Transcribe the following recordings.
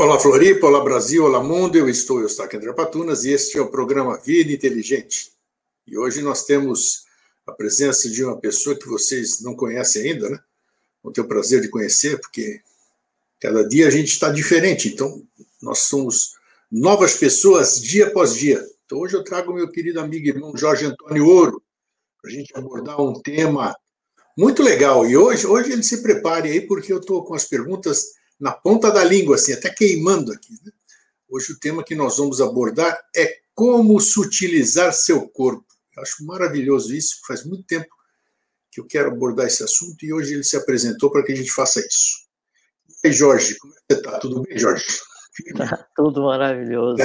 Olá Floripa, olá Brasil, olá mundo, eu estou Eustáquio André Patunas e este é o programa Vida Inteligente. E hoje nós temos a presença de uma pessoa que vocês não conhecem ainda, né? Vou ter o prazer de conhecer, porque cada dia a gente está diferente, então nós somos novas pessoas dia após dia. Então hoje eu trago meu querido amigo e irmão Jorge Antônio Ouro, para a gente abordar um tema muito legal. E hoje, hoje ele se prepare aí, porque eu estou com as perguntas na ponta da língua, assim, até queimando aqui. Né? Hoje o tema que nós vamos abordar é como sutilizar seu corpo. Eu acho maravilhoso isso, faz muito tempo que eu quero abordar esse assunto e hoje ele se apresentou para que a gente faça isso. E aí, Jorge, como é que você está? Tudo bem, Jorge? Tá tudo maravilhoso.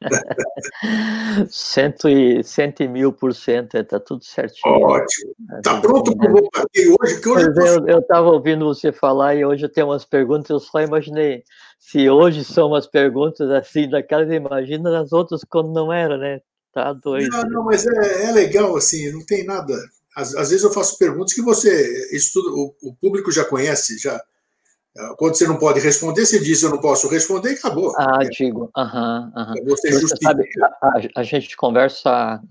cento, e, cento e mil por cento, está tudo certinho. Ótimo. Está pronto para o bombardeio hoje? Que hoje eu estava ouvindo você falar e hoje eu tenho umas perguntas, eu só imaginei. Se hoje são umas perguntas assim, daquelas, imagina nas outras quando não era, né? Tá doido. Não, não mas é, é legal, assim, não tem nada. Às, às, vezes eu faço perguntas que você, isso tudo, o, o público já conhece, já quando você não pode responder, você diz eu não posso responder e acabou. Ah, digo, aham, aham. Você, você sabe, a, a, gente conversa,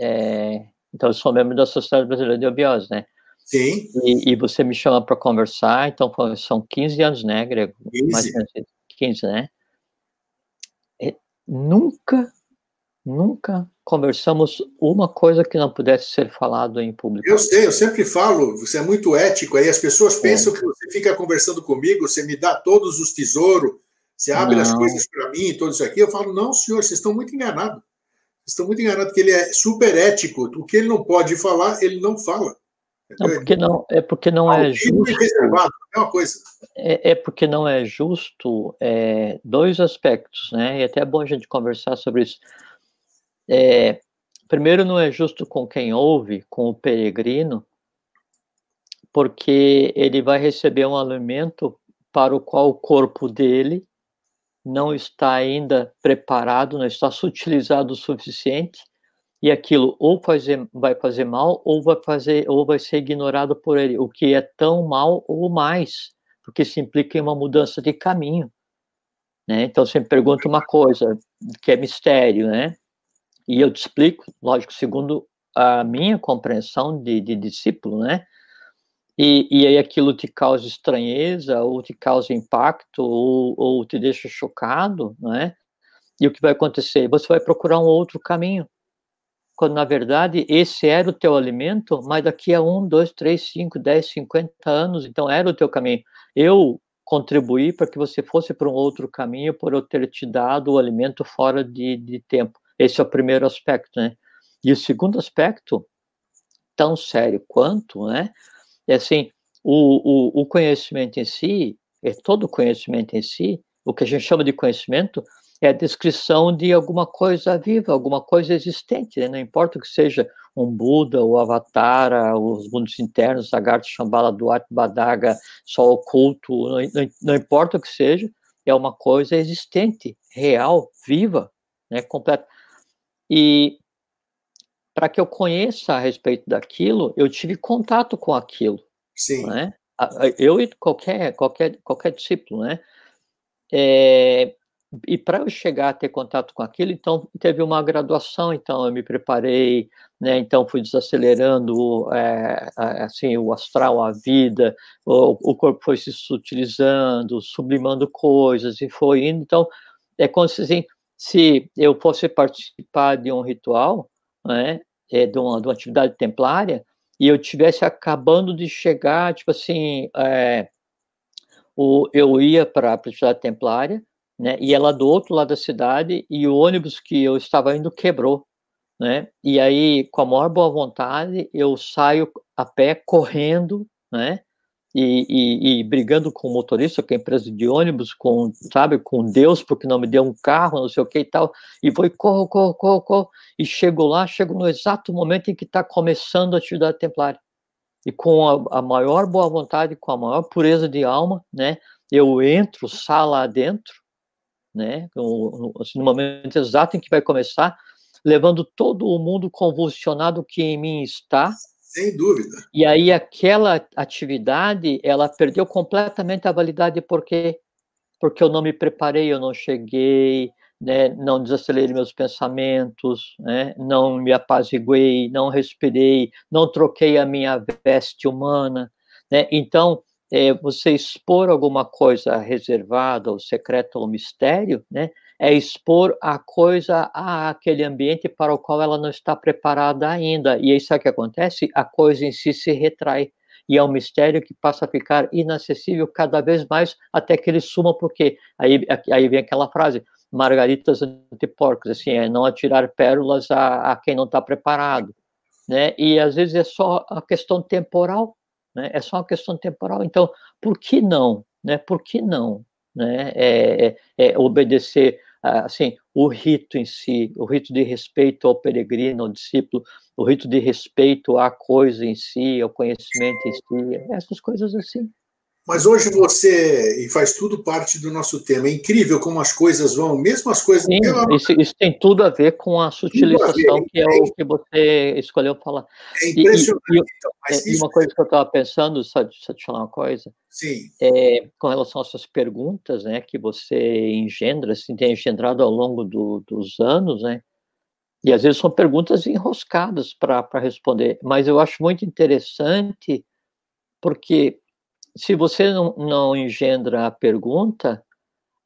é, então eu sou membro da Sociedade Brasileira de Obiose, né? Sim. E, e você me chama para conversar, então são 15 anos, né, Grego? 15. Mais 15, né? E nunca, nunca conversamos uma coisa que não pudesse ser falado em público. Eu sei, eu sempre falo, você é muito ético, aí as pessoas é. pensam é. que você fica conversando comigo, você me dá todos os tesouros, você abre não. as coisas para mim, tudo isso aqui. Eu falo, não, senhor, vocês estão muito enganados. Vocês estão muito enganados, porque ele é super ético. O que ele não pode falar, ele não fala. Não, porque não, é porque não é justo. Reservado, é uma coisa. É, é porque não é justo é, dois aspectos, né? E até é bom a gente conversar sobre isso. É, primeiro, não é justo com quem ouve, com o peregrino, porque ele vai receber um alimento para o qual o corpo dele não está ainda preparado, não está sutilizado o suficiente, e aquilo ou fazer, vai fazer mal ou vai fazer ou vai ser ignorado por ele, o que é tão mal ou mais, porque isso implica em uma mudança de caminho, né? Então sempre pergunta uma coisa que é mistério, né? E eu te explico, lógico, segundo a minha compreensão de, de discípulo, né? E, e aí aquilo te causa estranheza, ou te causa impacto, ou, ou te deixa chocado, né? E o que vai acontecer? Você vai procurar um outro caminho. Quando, na verdade, esse era o teu alimento, mas daqui a um, dois, três, cinco, dez, cinquenta anos, então era o teu caminho. Eu contribuí para que você fosse para um outro caminho por eu ter te dado o alimento fora de, de tempo. Esse é o primeiro aspecto, né? E o segundo aspecto, tão sério quanto, né? É assim, o, o, o conhecimento em si, é todo conhecimento em si, o que a gente chama de conhecimento, é a descrição de alguma coisa viva, alguma coisa existente, né? não importa que seja um Buda, o Avatar, os mundos internos, Sagartha, Shambhala, Duat, Badaga, Sol oculto, não, não, não, importa o que seja, é uma coisa existente, real, viva, né? completa. E para que eu conheça a respeito daquilo, eu tive contato com aquilo. Sim. Né? Eu e qualquer, qualquer, qualquer discípulo, né? É, e para eu chegar a ter contato com aquilo, então teve uma graduação, então eu me preparei, né? Então fui desacelerando, é, assim, o astral, a vida, o, o corpo foi se sutilizando, sublimando coisas e foi indo. Então é como se assim, se eu fosse participar de um ritual, né, é, de, uma, de uma atividade templária, e eu tivesse acabando de chegar, tipo assim, é, o, eu ia para a atividade templária, né, e ela do outro lado da cidade, e o ônibus que eu estava indo quebrou, né, e aí, com a maior boa vontade, eu saio a pé, correndo, né, e, e, e, brigando com o motorista, com a empresa de ônibus, com, sabe, com Deus, porque não me deu um carro, não sei o que e tal, e vou e corro, corro, corro, corro, e chego lá, chego no exato momento em que está começando a atividade templária. E com a, a, maior boa vontade, com a maior pureza de alma, né, eu entro, sala adentro, né, no, assim, no momento exato em que vai começar, levando todo o mundo convulsionado que em mim está, sem dúvida. E aí aquela atividade, ela perdeu completamente a validade porque porque eu não me preparei, eu não cheguei, né, não desacelerei meus pensamentos, né, não me apaziguei, não respirei, não troquei a minha veste humana. Né? Então, é, você expor alguma coisa reservada, ou secreta, ou mistério, né, é expor a coisa àquele ambiente para o qual ela não está preparada ainda. E aí sabe o que acontece? A coisa em si se retrai. E é um mistério que passa a ficar inacessível cada vez mais até que ele suma, porque aí, aí vem aquela frase, margaritas antiporcos, assim, é não atirar pérolas a, a quem não está preparado. Né? E às vezes é só a questão temporal, né? é só uma questão temporal. Então, por que não? Né? Por que não? Né? É, é, é obedecer assim, o rito em si, o rito de respeito ao peregrino, ao discípulo, o rito de respeito à coisa em si, ao conhecimento em si, essas coisas assim. Mas hoje você, e faz tudo parte do nosso tema, é incrível como as coisas vão, mesmo as coisas... Sim, isso, isso, tem tudo a ver com a sutilização, a que é, é, o que você escolheu falar. É impressionante. E, e, então, é, e uma coisa que eu estava pensando, só, só te falar uma coisa, Sim. É, com relação às suas perguntas, né, que você engendra, assim, tem engendrado ao longo do, dos anos, né, e às vezes são perguntas enroscadas para responder, mas eu acho muito interessante, porque se você não, não engendra a pergunta,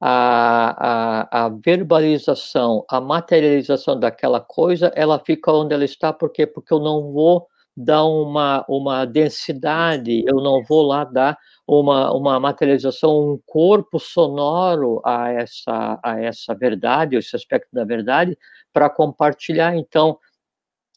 a, a, a, verbalização, a materialização daquela coisa, ela fica onde ela está, por quê? Porque eu não vou dar uma, uma densidade, eu não vou lá dar uma, uma materialização, um corpo sonoro a essa, a essa verdade, esse aspecto da verdade, para compartilhar. Então,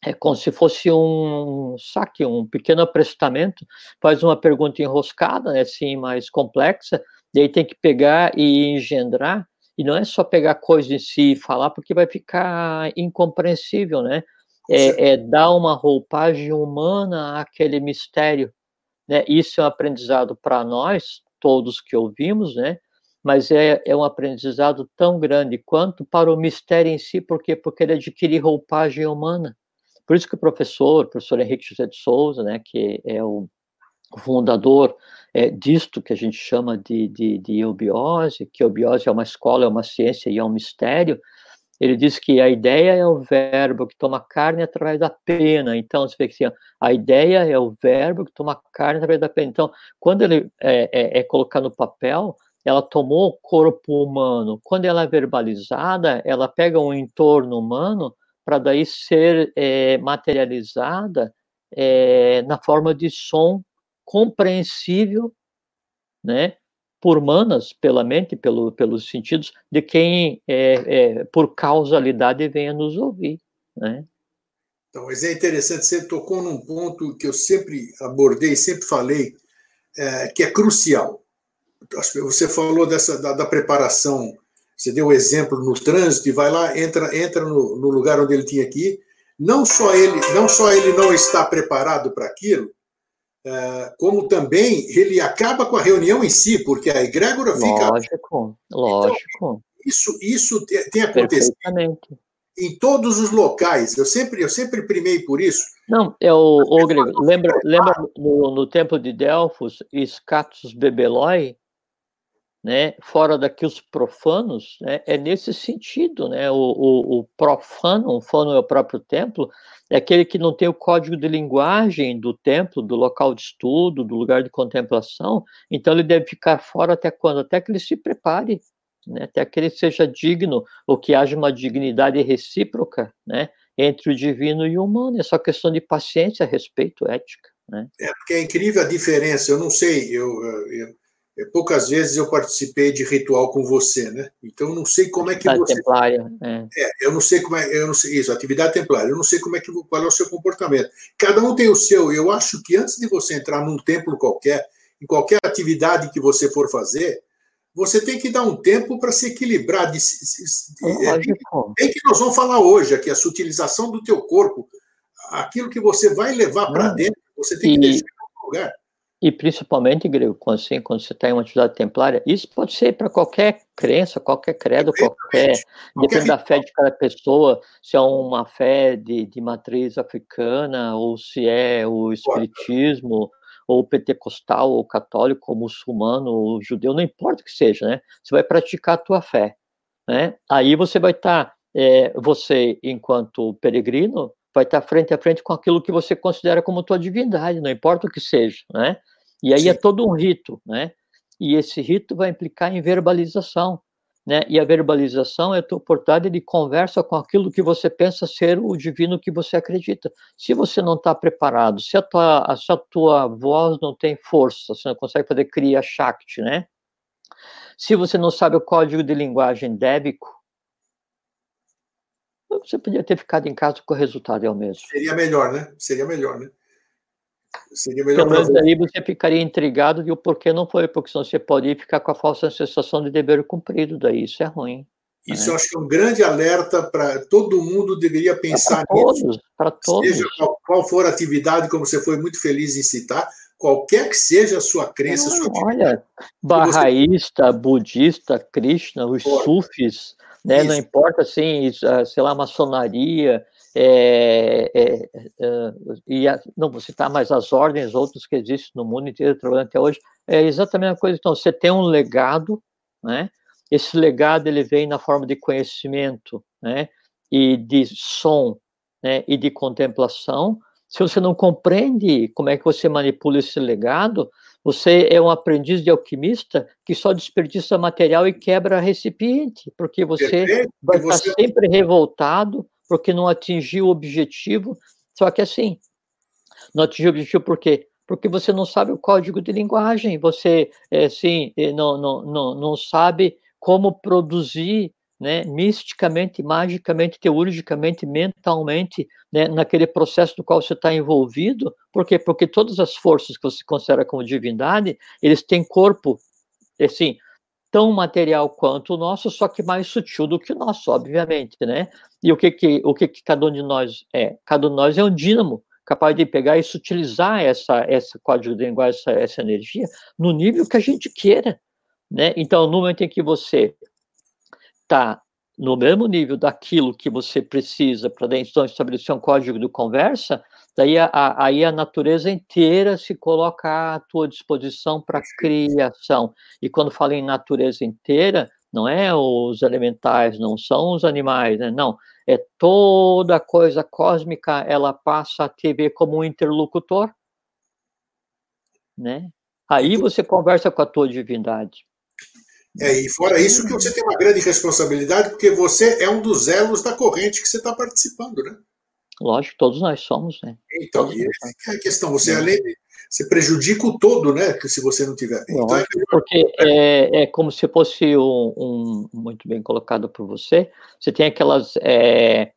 é como se fosse um saque, um pequeno aprestamento, faz uma pergunta enroscada, né, assim, mais complexa, e aí tem que pegar e engendrar, e não é só pegar coisa em si e falar, porque vai ficar incompreensível, né? É, é dar uma roupagem humana àquele mistério, né? Isso é um aprendizado para nós, todos que ouvimos, né? Mas é, é um aprendizado tão grande quanto para o mistério em si, porque porque ele adquire roupagem humana. Por isso que o professor, o professor Henrique José de Souza, né, que é o fundador é, disto que a gente chama de, de, de eubiose, que eubiose é uma escola, é uma ciência e é um mistério, ele diz que a ideia é o verbo que toma carne através da pena. Então, você vê que assim, a ideia é o verbo que toma carne através da pena. Então, quando ele é, é, é colocado no papel, ela tomou o corpo humano. Quando ela é verbalizada, ela pega um entorno humano para daí ser é, materializada é, na forma de som compreensível, né, por manas, pela mente, pelo, pelos sentidos de quem, é, é, por causalidade, venha nos ouvir, né. Então, mas é interessante, você tocou num ponto que eu sempre abordei, sempre falei, é, que é crucial. Você falou dessa da, da preparação você deu o exemplo no trânsito e vai lá, entra, entra no, no lugar onde ele tinha que ir. Não só ele não, só ele não está preparado para aquilo, é, como também ele acaba com a reunião em si, porque a egrégora fica. Lógico, lógico. Então, isso, isso tem acontecido em todos os locais. Eu sempre, eu sempre primei por isso. Não, é o, o lembra, lembra no, no templo de Delfos, Scatus Bebeloi, né, fora daqui os profanos, né, é nesse sentido, né, o, o, o profano, o fano é o próprio templo, é aquele que não tem o código de linguagem do templo, do local de estudo, do lugar de contemplação, então ele deve ficar fora até quando? Até que ele se prepare, né, até que ele seja digno, ou que haja uma dignidade recíproca, né, entre o divino e o humano, é só questão de paciência, respeito, ética, né. É, porque é incrível a diferença, eu não sei, eu, eu poucas vezes eu participei de ritual com você, né? Então eu não sei como é que você. Templária. É. é. eu não sei como é, eu não sei isso, atividade templária. Eu não sei como é que qual é o seu comportamento. Cada um tem o seu. Eu acho que antes de você entrar num templo qualquer, em qualquer atividade que você for fazer, você tem que dar um tempo para se equilibrar. De, é, bem que nós vamos falar hoje aqui, a sutilização do teu corpo, aquilo que você vai levar para dentro, você tem que e... deixar em lugar. E principalmente, Grego, quando, assim, quando você está em uma atividade templária, isso pode ser para qualquer crença, qualquer credo, qualquer. Depende da fé de cada pessoa, se é uma fé de, de matriz africana, ou se é o espiritismo, ou pentecostal, ou católico, ou muçulmano, ou judeu, não importa o que seja, né? Você vai praticar a tua fé, né? Aí você vai estar, tá, é, você, enquanto peregrino, vai estar frente a frente com aquilo que você considera como tua divindade, não importa o que seja, né? E aí é Sim. é todo um rito, né? E esse rito vai implicar em verbalização, né? E a verbalização é a tua oportunidade de conversa com aquilo que você pensa ser o divino que você acredita. Se você não está preparado, se a, tua, se a tua voz não tem força, você não consegue fazer Kriya Shakti, né? Se você não sabe o código de linguagem débico, você podia ter ficado em casa com o resultado é o mesmo. Seria melhor, né? Seria melhor, né? Seria melhor Pelo menos aí você ficaria intrigado de o porquê não foi, porque senão você pode ficar com a falsa sensação de dever cumprido, daí isso é ruim. Isso né? eu acho que é um grande alerta para todo mundo deveria pensar para nisso. Para todos. Seja qual, qual, for a atividade, como você foi muito feliz em citar, qualquer que seja a sua crença, sua Olha, barraísta, budista, Krishna, os Pode. sufis, né, não importa assim, sei lá, maçonaria, é, é, é, e a, não vou citar mais as ordens, outros que existem no mundo inteiro trabalhando até hoje, é exatamente a coisa. Então, você tem um legado, né? Esse legado ele vem na forma de conhecimento, né? E de som, né? E de contemplação. Se você não compreende como é que você manipula esse legado, você é um aprendiz de alquimista que só desperdiça material e quebra recipiente, porque você Perfeito. vai você... estar sempre revoltado, porque não atingiu o objetivo. Só que assim, não atingiu o objetivo por quê? Porque você não sabe o código de linguagem, você é, assim, não, não, não, não sabe como produzir né, misticamente, magicamente, teurgicamente, mentalmente, né, naquele processo do qual você está envolvido. Por quê? Porque todas as forças que você considera como divindade, eles têm corpo, assim, tão material quanto o nosso, só que mais sutil do que o nosso, obviamente, né? E o que que, o que, que cada um de nós é? Cada um de nós é um dínamo, capaz de pegar e sutilizar essa, essa código de linguagem, essa, essa energia, no nível que a gente queira, né? Então, no momento em que você está no mesmo nível daquilo que você precisa para então estabelecer um código de conversa, daí a, a, aí a natureza inteira se coloca à tua disposição para criação. E quando falo em natureza inteira, não é os elementais, não são os animais, né? não, é toda coisa cósmica, ela passa a te ver como um interlocutor, né? Aí você conversa com a tua divindade. É, e fora isso que você tem uma grande responsabilidade, porque você é um dos elos da corrente que você está participando, né? Lógico, todos nós somos, né? Então, todos e é a questão, você é. além você prejudica o todo, né? Que se você não tiver bem. Então, é porque é, é, como se fosse um, um, muito bem colocado por você. Você tem aquelas é,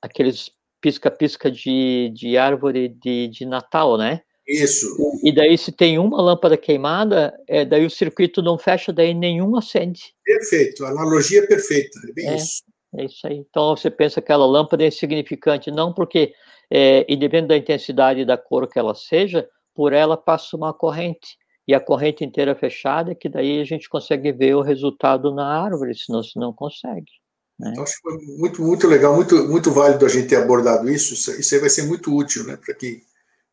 aqueles pisca-pisca de, de árvore de, de Natal, né? Isso. E daí, se tem uma lâmpada queimada, é, daí o circuito não fecha, daí nenhum acende. Perfeito, analogia é perfeita, é bem é, isso. É isso aí. Então, você pensa que aquela lâmpada é insignificante, não porque, é, independente da intensidade da cor que ela seja, por ela passa uma corrente. E a corrente inteira fechada, que daí a gente consegue ver o resultado na árvore, senão você não consegue. Né? Então, acho que foi muito, muito legal, muito, muito válido a gente ter abordado isso. Isso aí vai ser muito útil né, para quem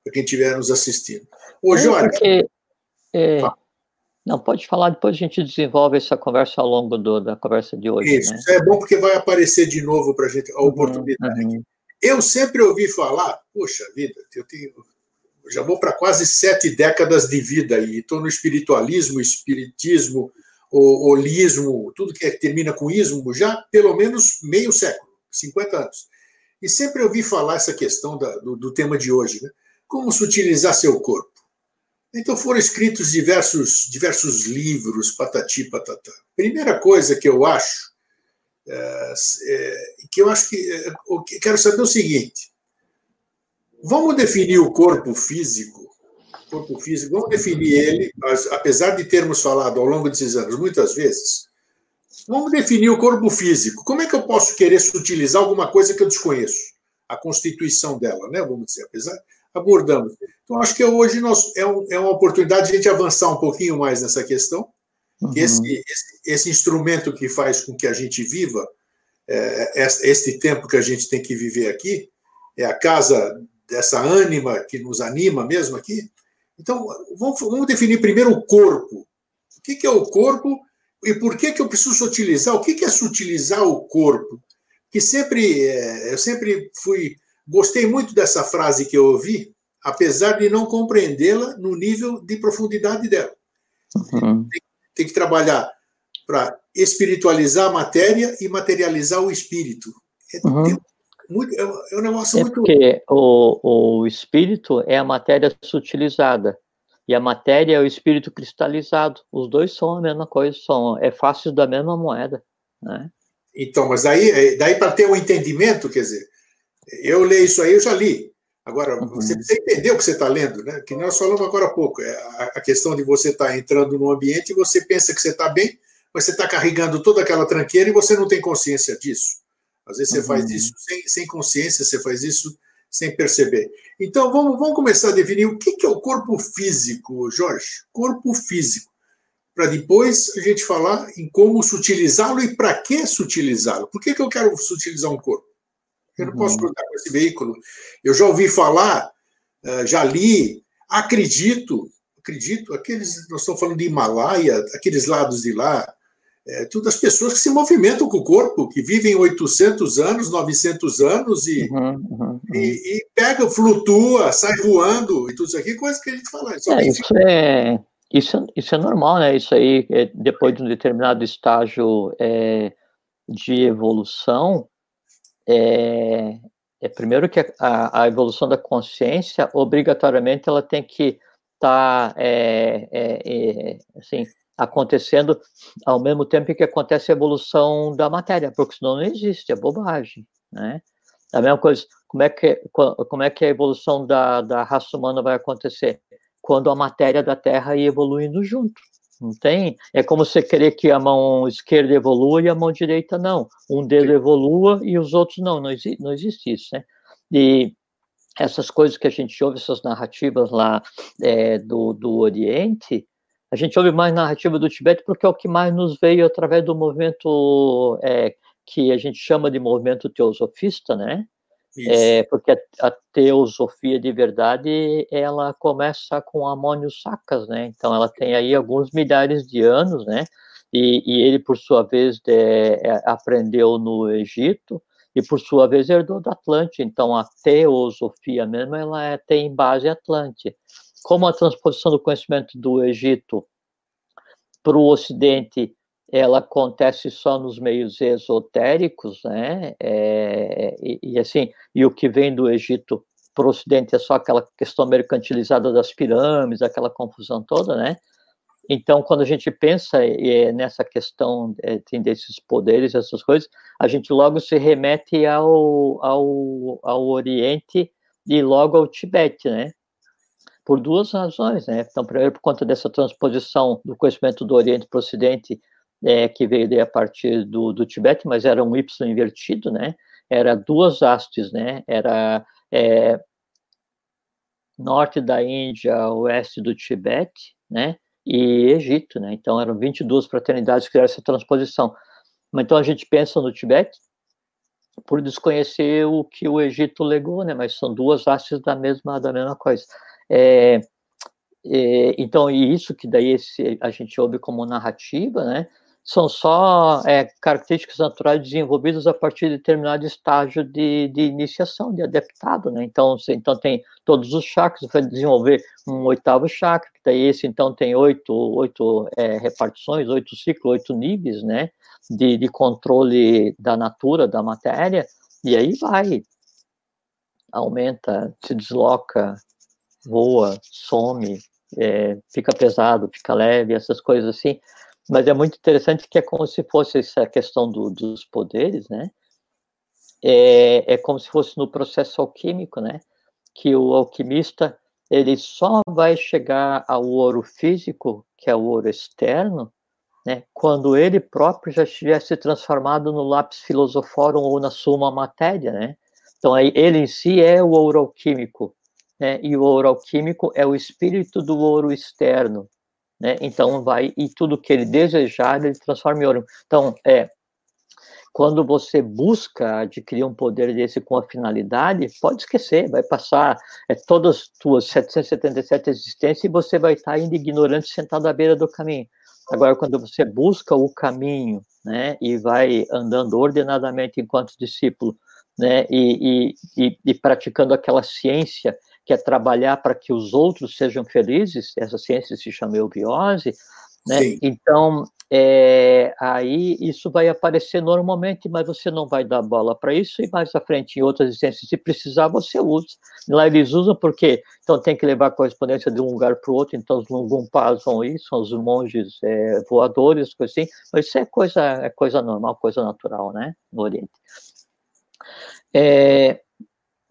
para quem estiver nos assistindo. É olha. Porque, é, não, pode falar, depois a gente desenvolve essa conversa ao longo do, da conversa de hoje. Isso, né? é bom porque vai aparecer de novo para a gente a uhum, oportunidade. Uhum, uhum. Eu sempre ouvi falar, poxa vida, eu tenho. Já vou para quase sete décadas de vida e estou no espiritualismo, espiritismo, o holismo, tudo que termina com ismo, já pelo menos meio século, 50 anos. E sempre ouvi falar essa questão da, do, do tema de hoje, né? Como sutilizar seu corpo? Então foram escritos diversos, diversos livros, patati patatá. Primeira coisa que eu acho, é, é, que eu acho que, é, quero saber o seguinte: vamos definir o corpo físico, corpo físico, vamos definir ele, apesar de termos falado ao longo desses anos muitas vezes, vamos definir o corpo físico. Como é que eu posso querer sutilizar alguma coisa que eu desconheço? A constituição dela, né? Vamos dizer, apesar abordamos. Então, acho que hoje nós, é, um, é uma oportunidade de a gente avançar um pouquinho mais nessa questão, uhum. esse, esse, esse, instrumento que faz com que a gente viva é, este tempo que a gente tem que viver aqui, é a casa dessa ânima que nos anima mesmo aqui, Então, vamos, vamos definir primeiro o corpo. O que, que é o corpo e por que, que eu preciso sutilizar? O que, que é sutilizar o corpo? Que sempre, é, eu sempre fui, gostei muito dessa frase que eu ouvi, apesar de não compreendê-la no nível de profundidade dela. Uhum. Tem, tem que trabalhar para espiritualizar a matéria e materializar o espírito. É, uhum. muito, é, é, um negócio é muito. Porque o, o espírito é a matéria sutilizada. E a matéria é o espírito cristalizado. Os dois são a mesma coisa, são é fácil da mesma moeda. Né? Então, mas daí, é, daí para ter um entendimento, quer dizer, eu leio isso aí, eu já li. Agora, uhum. você precisa entender o que você está lendo, né? Que nós falamos agora há pouco. É a, questão de você estar tá entrando no ambiente e você pensa que você está bem, mas você está carregando toda aquela tranqueira e você não tem consciência disso. Às vezes você uhum. faz isso sem, sem consciência, você faz isso sem perceber. Então, vamos, vamos começar a definir o que, que é o corpo físico, Jorge. Corpo físico. Para depois a gente falar em como sutilizá-lo e para que sutilizá-lo. Por que, que eu quero sutilizar um corpo? Eu não uhum. posso cruzar com esse veículo. Eu já ouvi falar, eh, já li, acredito, acredito, aqueles, nós estamos falando de Himalaia, aqueles lados de lá, é, tudo as pessoas que se movimentam com o corpo, que vivem 800 anos, 900 anos e, uhum, uhum, uhum. e, e, pega, flutua, sai voando e tudo isso aqui, coisa que a gente fala. É, isso, é, isso, isso é normal, né? Isso aí, é, depois de um determinado estágio é, de evolução, é, é primeiro que a, a, evolução da consciência, obrigatoriamente, ela tem que estar, tá, é, é, é, assim, acontecendo ao mesmo tempo que acontece a evolução da matéria, porque senão não existe, é bobagem, né? A mesma coisa, como é que, como é que a evolução da, da raça humana vai acontecer? Quando a matéria da Terra ir evoluindo junto. Não tem? É como você querer que a mão esquerda evolua e a mão direita não. Um dedo evolua e os outros não. Não, exi não existe isso, né? E essas coisas que a gente ouve, essas narrativas lá é, do, do Oriente, a gente ouve mais narrativa do Tibete porque é o que mais nos veio através do movimento é, que a gente chama de movimento teosofista, né? É, porque a, a, teosofia de verdade ela começa com Amônio Sacas, né? Então ela tem aí alguns milhares de anos, né? E, e ele por sua vez de, é, aprendeu no Egito e por sua vez herdou da Atlante. Então a teosofia mesmo ela é, tem base Atlante como a transposição do conhecimento do Egito para o Ocidente ela acontece só nos meios esotéricos, né? É, e, e, assim, e o que vem do Egito para o Ocidente é só aquela questão mercantilizada das pirâmides, aquela confusão toda, né? Então, quando a gente pensa é, nessa questão é, desses poderes, essas coisas, a gente logo se remete ao, ao, ao Oriente e logo ao Tibete, né? por duas razões, né? Então, primeiro, por conta dessa transposição do conhecimento do Oriente para o Ocidente, é, que veio a partir do, do Tibete, mas era um Y invertido, né? Era duas hastes, né? Era é, norte da Índia, oeste do Tibete, né? E Egito, né? Então, eram 22 fraternidades que fizeram essa transposição. Mas, então, a gente pensa no Tibete por desconhecer o que o Egito legou, né? Mas são duas hastes da mesma, da mesma coisa. É, é, então, e isso que daí esse, a gente ouve como narrativa, né, são só é, características naturais desenvolvidas a partir de determinado estágio de, de iniciação, de adaptado, né? Então, então tem todos os chakras, vai desenvolver um oitavo chakra, que daí esse então tem oito, oito é, repartições, oito ciclos, oito níveis, né? De, de controle da natura, da matéria, e aí vai, aumenta, se desloca, voa, some, é, fica pesado, fica leve, essas coisas assim. Mas é muito interessante que é como se fosse essa questão do, dos poderes, né? É, é como se fosse no processo alquímico, né? Que o alquimista ele só vai chegar ao ouro físico, que é o ouro externo, né, quando ele próprio já estiver se transformado no lápis filosoforum ou na suma matéria, né? Então aí ele em si é o ouro alquímico, né? E o ouro alquímico é o espírito do ouro externo, né? Então vai e tudo que ele desejar ele transforma em ouro. Então é quando você busca adquirir um poder desse com a finalidade, pode esquecer, vai passar é, todas as suas 777 existências e você vai estar ainda ignorante sentado à beira do caminho. Agora, quando você busca o caminho, né, e vai andando ordenadamente enquanto discípulo, né, e, e, e, praticando aquela ciência que é trabalhar para que os outros sejam felizes, essa ciência se chama eubiose, né? Então, é, aí isso vai aparecer normalmente, mas você não vai dar bola para isso, e mais à frente, em outras existências, se precisar, você usa. Lá eles usam porque então tem que levar a correspondência de um lugar para o outro, então os Lungumpas vão isso, são os monges é, voadores, coisa assim, mas isso é coisa, é coisa normal, coisa natural, né, no Oriente. É,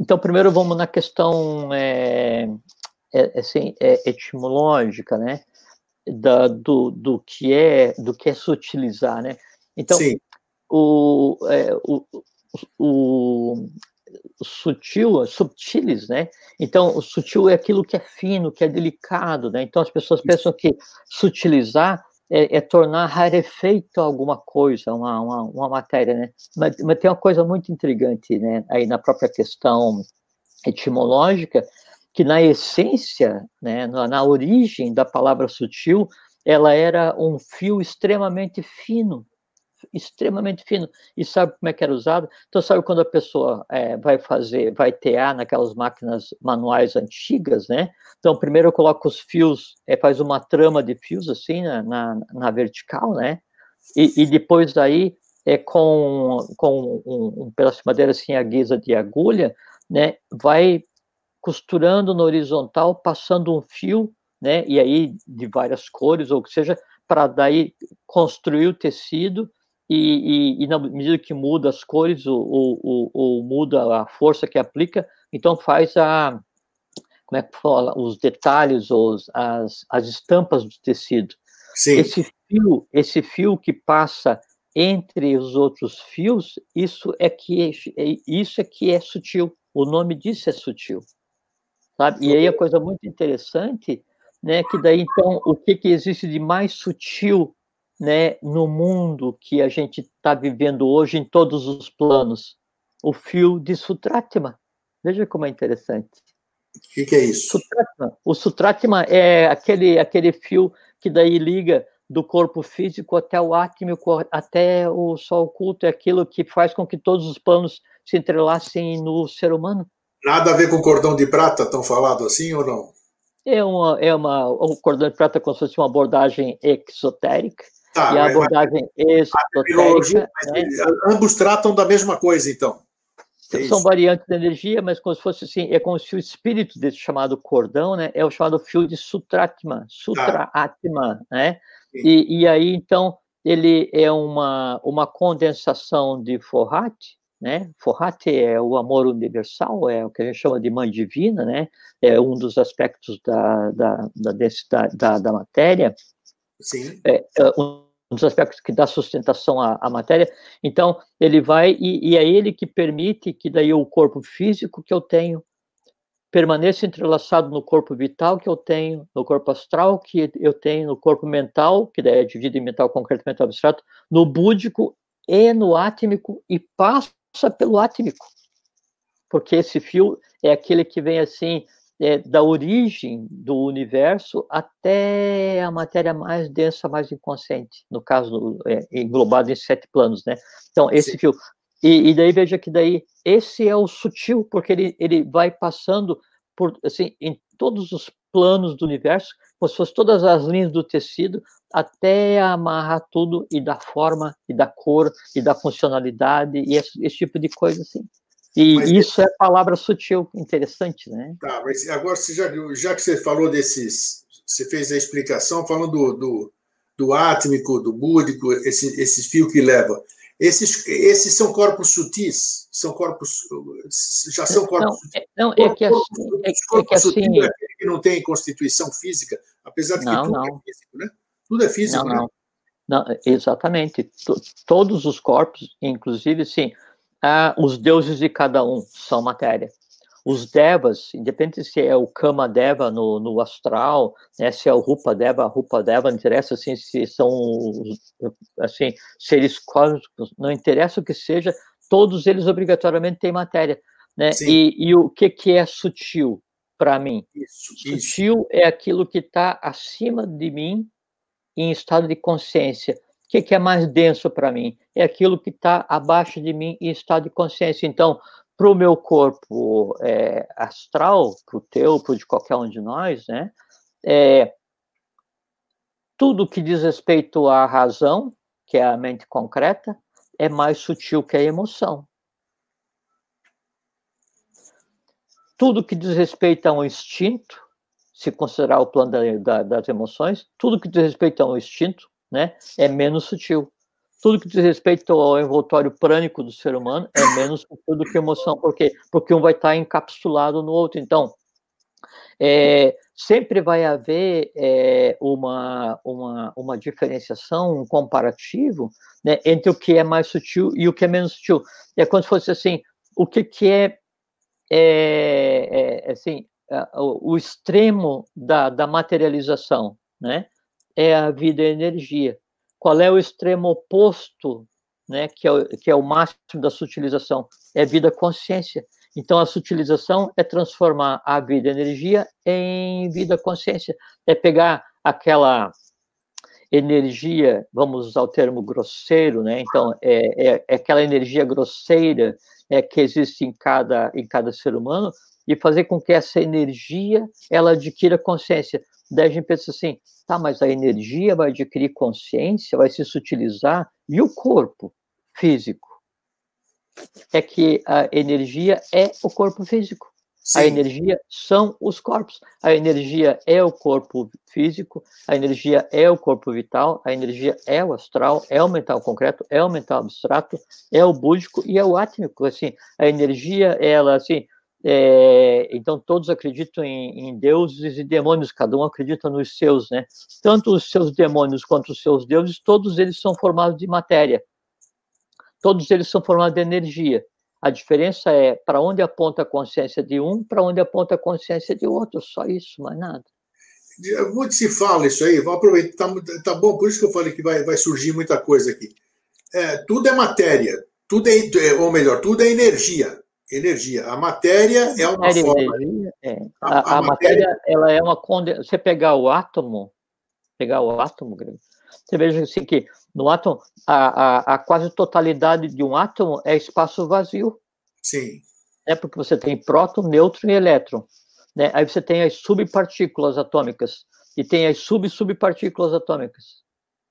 então, primeiro vamos na questão é, é assim, é, etimológica, né? da, do, do que é do que é sutilizar, né? Então, Sim. o, é, o, o, o sutil, subtilis, né? Então, o sutil é aquilo que é fino, que é delicado, né? Então, as pessoas pensam que sutilizar é, é tornar rarefeito alguma coisa, uma, uma, uma matéria, né? Mas, mas, tem uma coisa muito intrigante, né? Aí na própria questão etimológica, que na essência, né, na, na origem da palavra sutil, ela era um fio extremamente fino, extremamente fino. E sabe como é que era usado? Então, sabe quando a pessoa é, vai fazer, vai tear naquelas máquinas manuais antigas, né? Então, primeiro eu coloco os fios, é, faz uma trama de fios assim na, na, na vertical, né? E, e, depois daí, é, com, com um, um pedaço de madeira assim, a guisa de agulha, né? Vai costurando na horizontal, passando um fio, né, e aí de várias cores, ou que seja, para daí construir o tecido, e, e, e, na medida que muda as cores, ou, ou, ou, muda a força que aplica, então faz a, como é que fala, os detalhes, os, as, as estampas do tecido. Sim. Esse fio, esse fio que passa entre os outros fios, isso é que é, isso é que é sutil. O nome disso é sutil sabe? E aí a coisa muito interessante, né, que daí então o que que existe de mais sutil, né, no mundo que a gente está vivendo hoje em todos os planos, o fio de Sutratma. Veja como é interessante. O que, que, é isso? Sutratma. O Sutratma é aquele aquele fio que daí liga do corpo físico até o átmico, até o sol oculto, é aquilo que faz com que todos os planos se entrelacem no ser humano. Nada a ver com cordão de prata, tão falado assim ou não? É uma, é uma, o cordão de prata é como se fosse uma abordagem exotérica. Tá, e a abordagem esotérica. Né? Ambos tratam da mesma coisa, então. É São variantes de energia, mas como se fosse assim, é como se o espírito desse chamado cordão, né, é o chamado fio de Sutratma, Sutra tá. Atma, né? E, e, aí, então, ele é uma, uma condensação de Forrat, né? Forrate é o amor universal, é o que a gente chama de mãe divina, né? É um dos aspectos da, da, da densidade da, da matéria. Sim. É, é um dos aspectos que dá sustentação à, à matéria. Então, ele vai, e, e, é ele que permite que daí o corpo físico que eu tenho permaneça entrelaçado no corpo vital que eu tenho, no corpo astral que eu tenho, no corpo mental, que daí é dividido em mental concreto e mental abstrato, no búdico e no átmico, e passa pelo átmico, porque esse fio é aquele que vem assim é, da origem do universo até a matéria mais densa, mais inconsciente, no caso é, englobado em sete planos, né? Então esse Sim. fio e, e, daí veja que daí esse é o sutil, porque ele, ele vai passando por assim em todos os planos do universo, como se fossem todas as linhas do tecido, até amarrar tudo e dar forma, e dar cor, e dar funcionalidade, e esse, esse tipo de coisa assim. E mas, isso é palavra sutil, interessante, né? Tá, mas agora, você já, já que você falou desses, você fez a explicação falando do, do, do átmico, do búdico, esse, esse fio que leva. Esses, esses são corpos sutis? São corpos. Já são corpos não, sutis? É, não, é que assim. É, é que assim é que não tem constituição física, apesar de que não, tudo não. é físico, né? Tudo é físico, não, né? não. Não, exatamente. Todos os corpos, inclusive, sim, ah, os deuses de cada um são matéria. os devas, independente se é o Kama Deva no, no astral, né, se é o Rupa Deva, Rupa Deva, não interessa assim, se são assim, seres cósmicos, não interessa o que seja, todos eles obrigatoriamente têm matéria. Né? E, e, o que, que é sutil para mim? Isso, sutil isso. é aquilo que está acima de mim em estado de consciência. O que, que é mais denso para mim? É aquilo que está abaixo de mim em estado de consciência. Então, para o meu corpo é, astral, para o teu, para de qualquer um de nós, né? É, tudo que diz respeito à razão, que é a mente concreta, é mais sutil que a emoção. Tudo que diz respeito a um instinto, se considerar o plano da, da, das emoções, tudo que diz respeito a um instinto, né, é menos sutil. Tudo que diz respeito ao envoltório prânico do ser humano é menos sutil do que emoção. Por quê? Porque um vai estar encapsulado no outro. Então, é, sempre vai haver é, uma, uma, uma diferenciação, um comparativo né, entre o que é mais sutil e o que é menos sutil. É como se fosse assim, o que, que é, é, é assim, o, o, extremo da, da materialização, né? É a vida e a energia. Qual é o extremo oposto, né? Que é, o, que é o máximo da sutilização? É vida consciência. Então, a sutilização é transformar a vida energia em vida consciência. É pegar aquela energia, vamos usar o termo grosseiro, né? Então, é, é, é aquela energia grosseira é, que existe em cada, em cada ser humano e fazer com que essa energia ela adquira consciência. Daí a gente pensa assim, tá, mas a energia vai adquirir consciência, vai se sutilizar, e o corpo físico? é que a energia é o corpo físico. Sim. A energia são os corpos. A energia é o corpo físico, a energia é o corpo vital, a energia é o astral, é o mental concreto, é o mental abstrato, é o búdico e é o átmico. Assim, a energia, ela, assim, é, então todos acreditam em, em, deuses e demônios, cada um acredita nos seus, né? Tanto os seus demônios quanto os seus deuses, todos eles são formados de matéria todos eles são formados de energia. A diferença é para onde aponta a consciência de um, para onde aponta a consciência de outro, só isso, mais nada. Muito se fala isso aí, vamos aproveitar, tá, tá, bom, por isso que eu falei que vai, vai surgir muita coisa aqui. É, tudo é matéria, tudo é, é, ou melhor, tudo é energia. Energia. A matéria é uma matéria forma. Energia, é. A, a, a, matéria, matéria, ela é uma. Você pegar o átomo, pegar o átomo, você veja assim que no átomo, a, a, a, quase totalidade de um átomo é espaço vazio. Sim. É porque você tem próton, nêutron e elétron. Né? Aí você tem as subpartículas atômicas e tem as sub-subpartículas atômicas.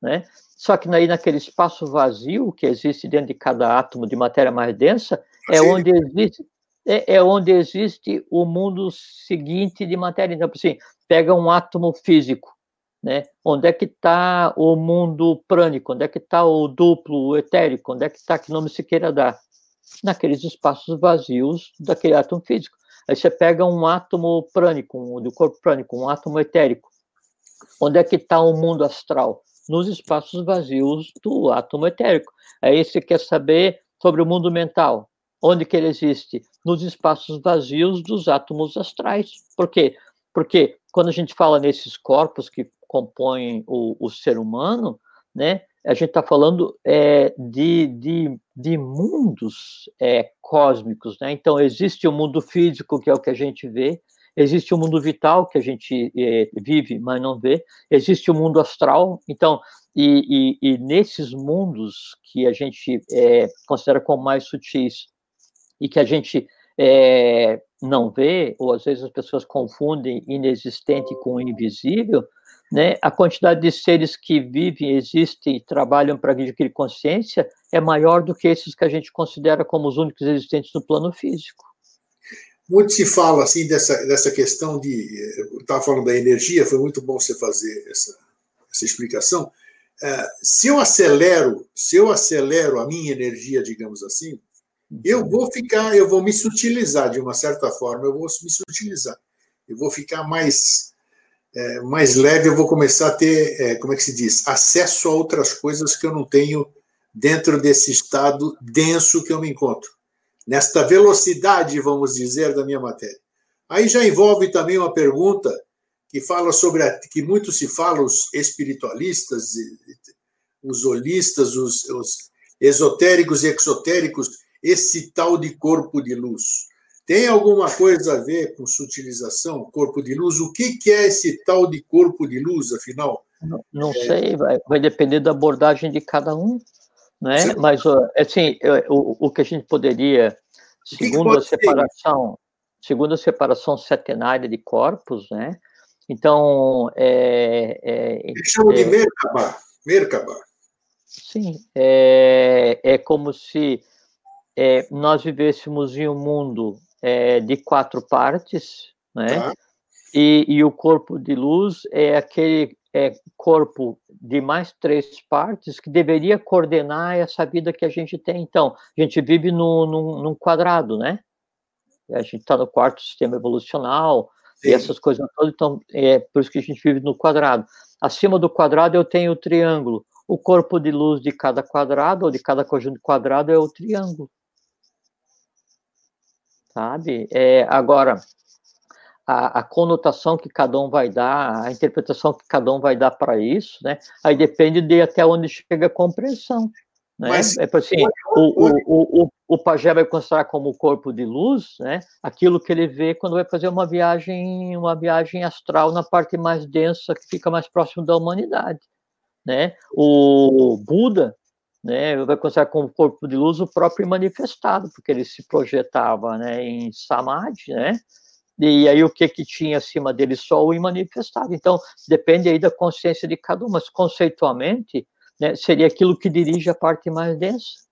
Né? Só que aí naquele espaço vazio que existe dentro de cada átomo de matéria mais densa, é onde existe é, é, onde existe o mundo seguinte de matéria. Então, assim, pega um átomo físico, né? Onde é que está o mundo prânico? Onde é que está o duplo, o etérico? Onde é que está, que nome se queira dar? Naqueles espaços vazios daquele átomo físico. Aí você pega um átomo prânico, um, do corpo prânico, um átomo etérico. Onde é que está o mundo astral? Nos espaços vazios do átomo etérico. Aí você quer saber sobre o mundo mental. Onde que ele existe? Nos espaços vazios dos átomos astrais. Por quê? Porque quando a gente fala nesses corpos que compõem o, o ser humano, né? A gente está falando é, de, de, de mundos é, cósmicos, né? Então existe o mundo físico que é o que a gente vê, existe o mundo vital que a gente é, vive, mas não vê, existe o mundo astral. Então, e, e, e nesses mundos que a gente é, considera como mais sutis e que a gente é, não vê, ou às vezes as pessoas confundem inexistente com invisível, né, a quantidade de seres que vivem, existem e trabalham para adquirir consciência é maior do que esses que a gente considera como os únicos existentes no plano físico. Muito se fala assim dessa, dessa questão de. Estava falando da energia, foi muito bom você fazer essa, essa explicação. É, se eu acelero, se eu acelero a minha energia, digamos assim, eu vou ficar, eu vou me sutilizar de uma certa forma, eu vou me sutilizar, eu vou ficar mais é, mais leve, eu vou começar a ter, é, como é que se diz, acesso a outras coisas que eu não tenho dentro desse estado denso que eu me encontro. nesta velocidade, vamos dizer, da minha matéria. Aí já envolve também uma pergunta que fala sobre a, que muito se fala os espiritualistas, os holistas, os, os esotéricos e exotéricos, esse tal de corpo de luz. Tem alguma coisa a ver com sutilização, corpo de luz? O que, que é esse tal de corpo de luz, afinal? Não, não é... sei, vai, vai depender da abordagem de cada um, né? Sim. Mas, assim, o, o que a gente poderia, segundo que que a separação, ser? segundo a separação setenária de corpos, né? Então, é... é Eles chamam é, de Merkabah, Merkabah. Sim, é, é como se é, nós vivêssemos em um mundo é, de quatro partes, né? Tá. E, e, o corpo de luz é aquele é, corpo de mais três partes que deveria coordenar essa vida que a gente tem. Então, a gente vive no, num, num quadrado, né? A gente está no quarto sistema evolucional Sim. e essas coisas todas, então é por isso que a gente vive no quadrado. Acima do quadrado eu tenho o triângulo. O corpo de luz de cada quadrado ou de cada conjunto quadrado é o triângulo sabe? É, agora, a, a, conotação que cada um vai dar, a interpretação que cada um vai dar para isso, né? Aí depende de até onde chega a compreensão. Né? Mas, é assim, o, o, o, o pajé vai considerar como corpo de luz, né? Aquilo que ele vê quando vai fazer uma viagem, uma viagem astral na parte mais densa que fica mais próximo da humanidade, né? O Buda né, vai considerar como corpo de luz o próprio manifestado, porque ele se projetava né, em samadhi, né, e aí o que que tinha acima dele só o imanifestado. Então, depende aí da consciência de cada um, mas conceitualmente, né, seria aquilo que dirige a parte mais densa.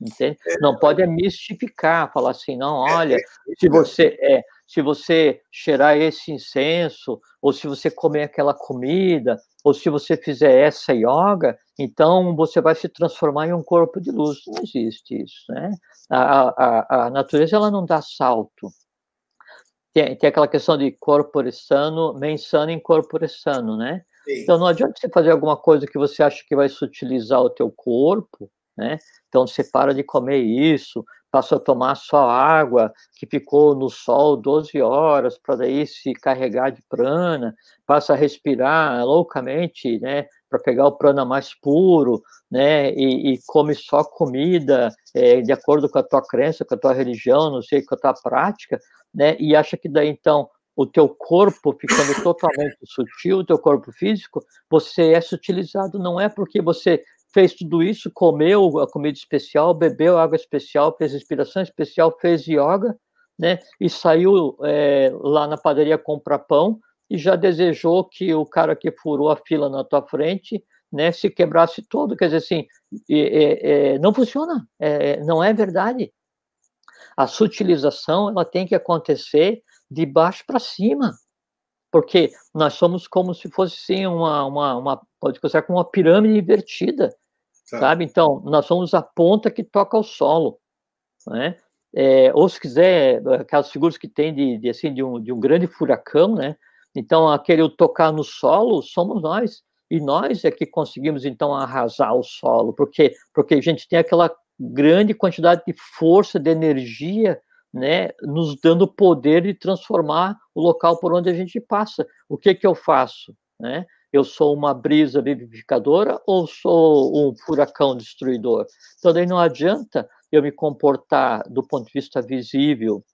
Entende? É, não pode é mistificar, falar assim, não, é, olha, se você é, se você cheirar esse incenso, ou se você comer aquela comida, ou se você fizer essa yoga, então você vai se transformar em um corpo de luz. Não existe isso, né? A, a, a natureza ela não dá salto. Tem, tem aquela questão de corpore sano, mensano em corpore sano, né? Sim. Então não adianta você fazer alguma coisa que você acha que vai sutilizar o teu corpo, né? Então você para de comer isso, passa a tomar só água que ficou no sol 12 horas para daí se carregar de prana, passa a respirar loucamente, né, para pegar o prana mais puro, né, e, e come só comida é, de acordo com a tua crença, com a tua religião, não sei, com a tua prática, né, e acha que daí então o teu corpo ficando totalmente sutil, o teu corpo físico, você é sutilizado, não é porque você fez tudo isso, comeu a comida especial, bebeu água especial, fez respiração especial, fez yoga, né? E saiu é, lá na padaria comprar pão e já desejou que o cara que furou a fila na tua frente, né, se quebrasse todo. Quer dizer assim, é, é, não funciona, é, não é verdade. A sutilização ela tem que acontecer de baixo para cima, porque nós somos como se fosse sim uma, uma, uma pode considerar como uma pirâmide invertida. Tá. Sabe? Então, nós somos a ponta que toca o solo, né? É, ou se quiser, aquelas figuras que tem de, de, assim, de, um, de um grande furacão, né? Então, aquele tocar no solo somos nós. E nós é que conseguimos, então, arrasar o solo, porque, porque a gente tem aquela grande quantidade de força, de energia, né, nos dando o poder de transformar o local por onde a gente passa. O que que eu faço, né? eu sou uma brisa vivificadora ou sou um furacão destruidor? Então, daí não adianta eu me comportar do ponto de vista visível,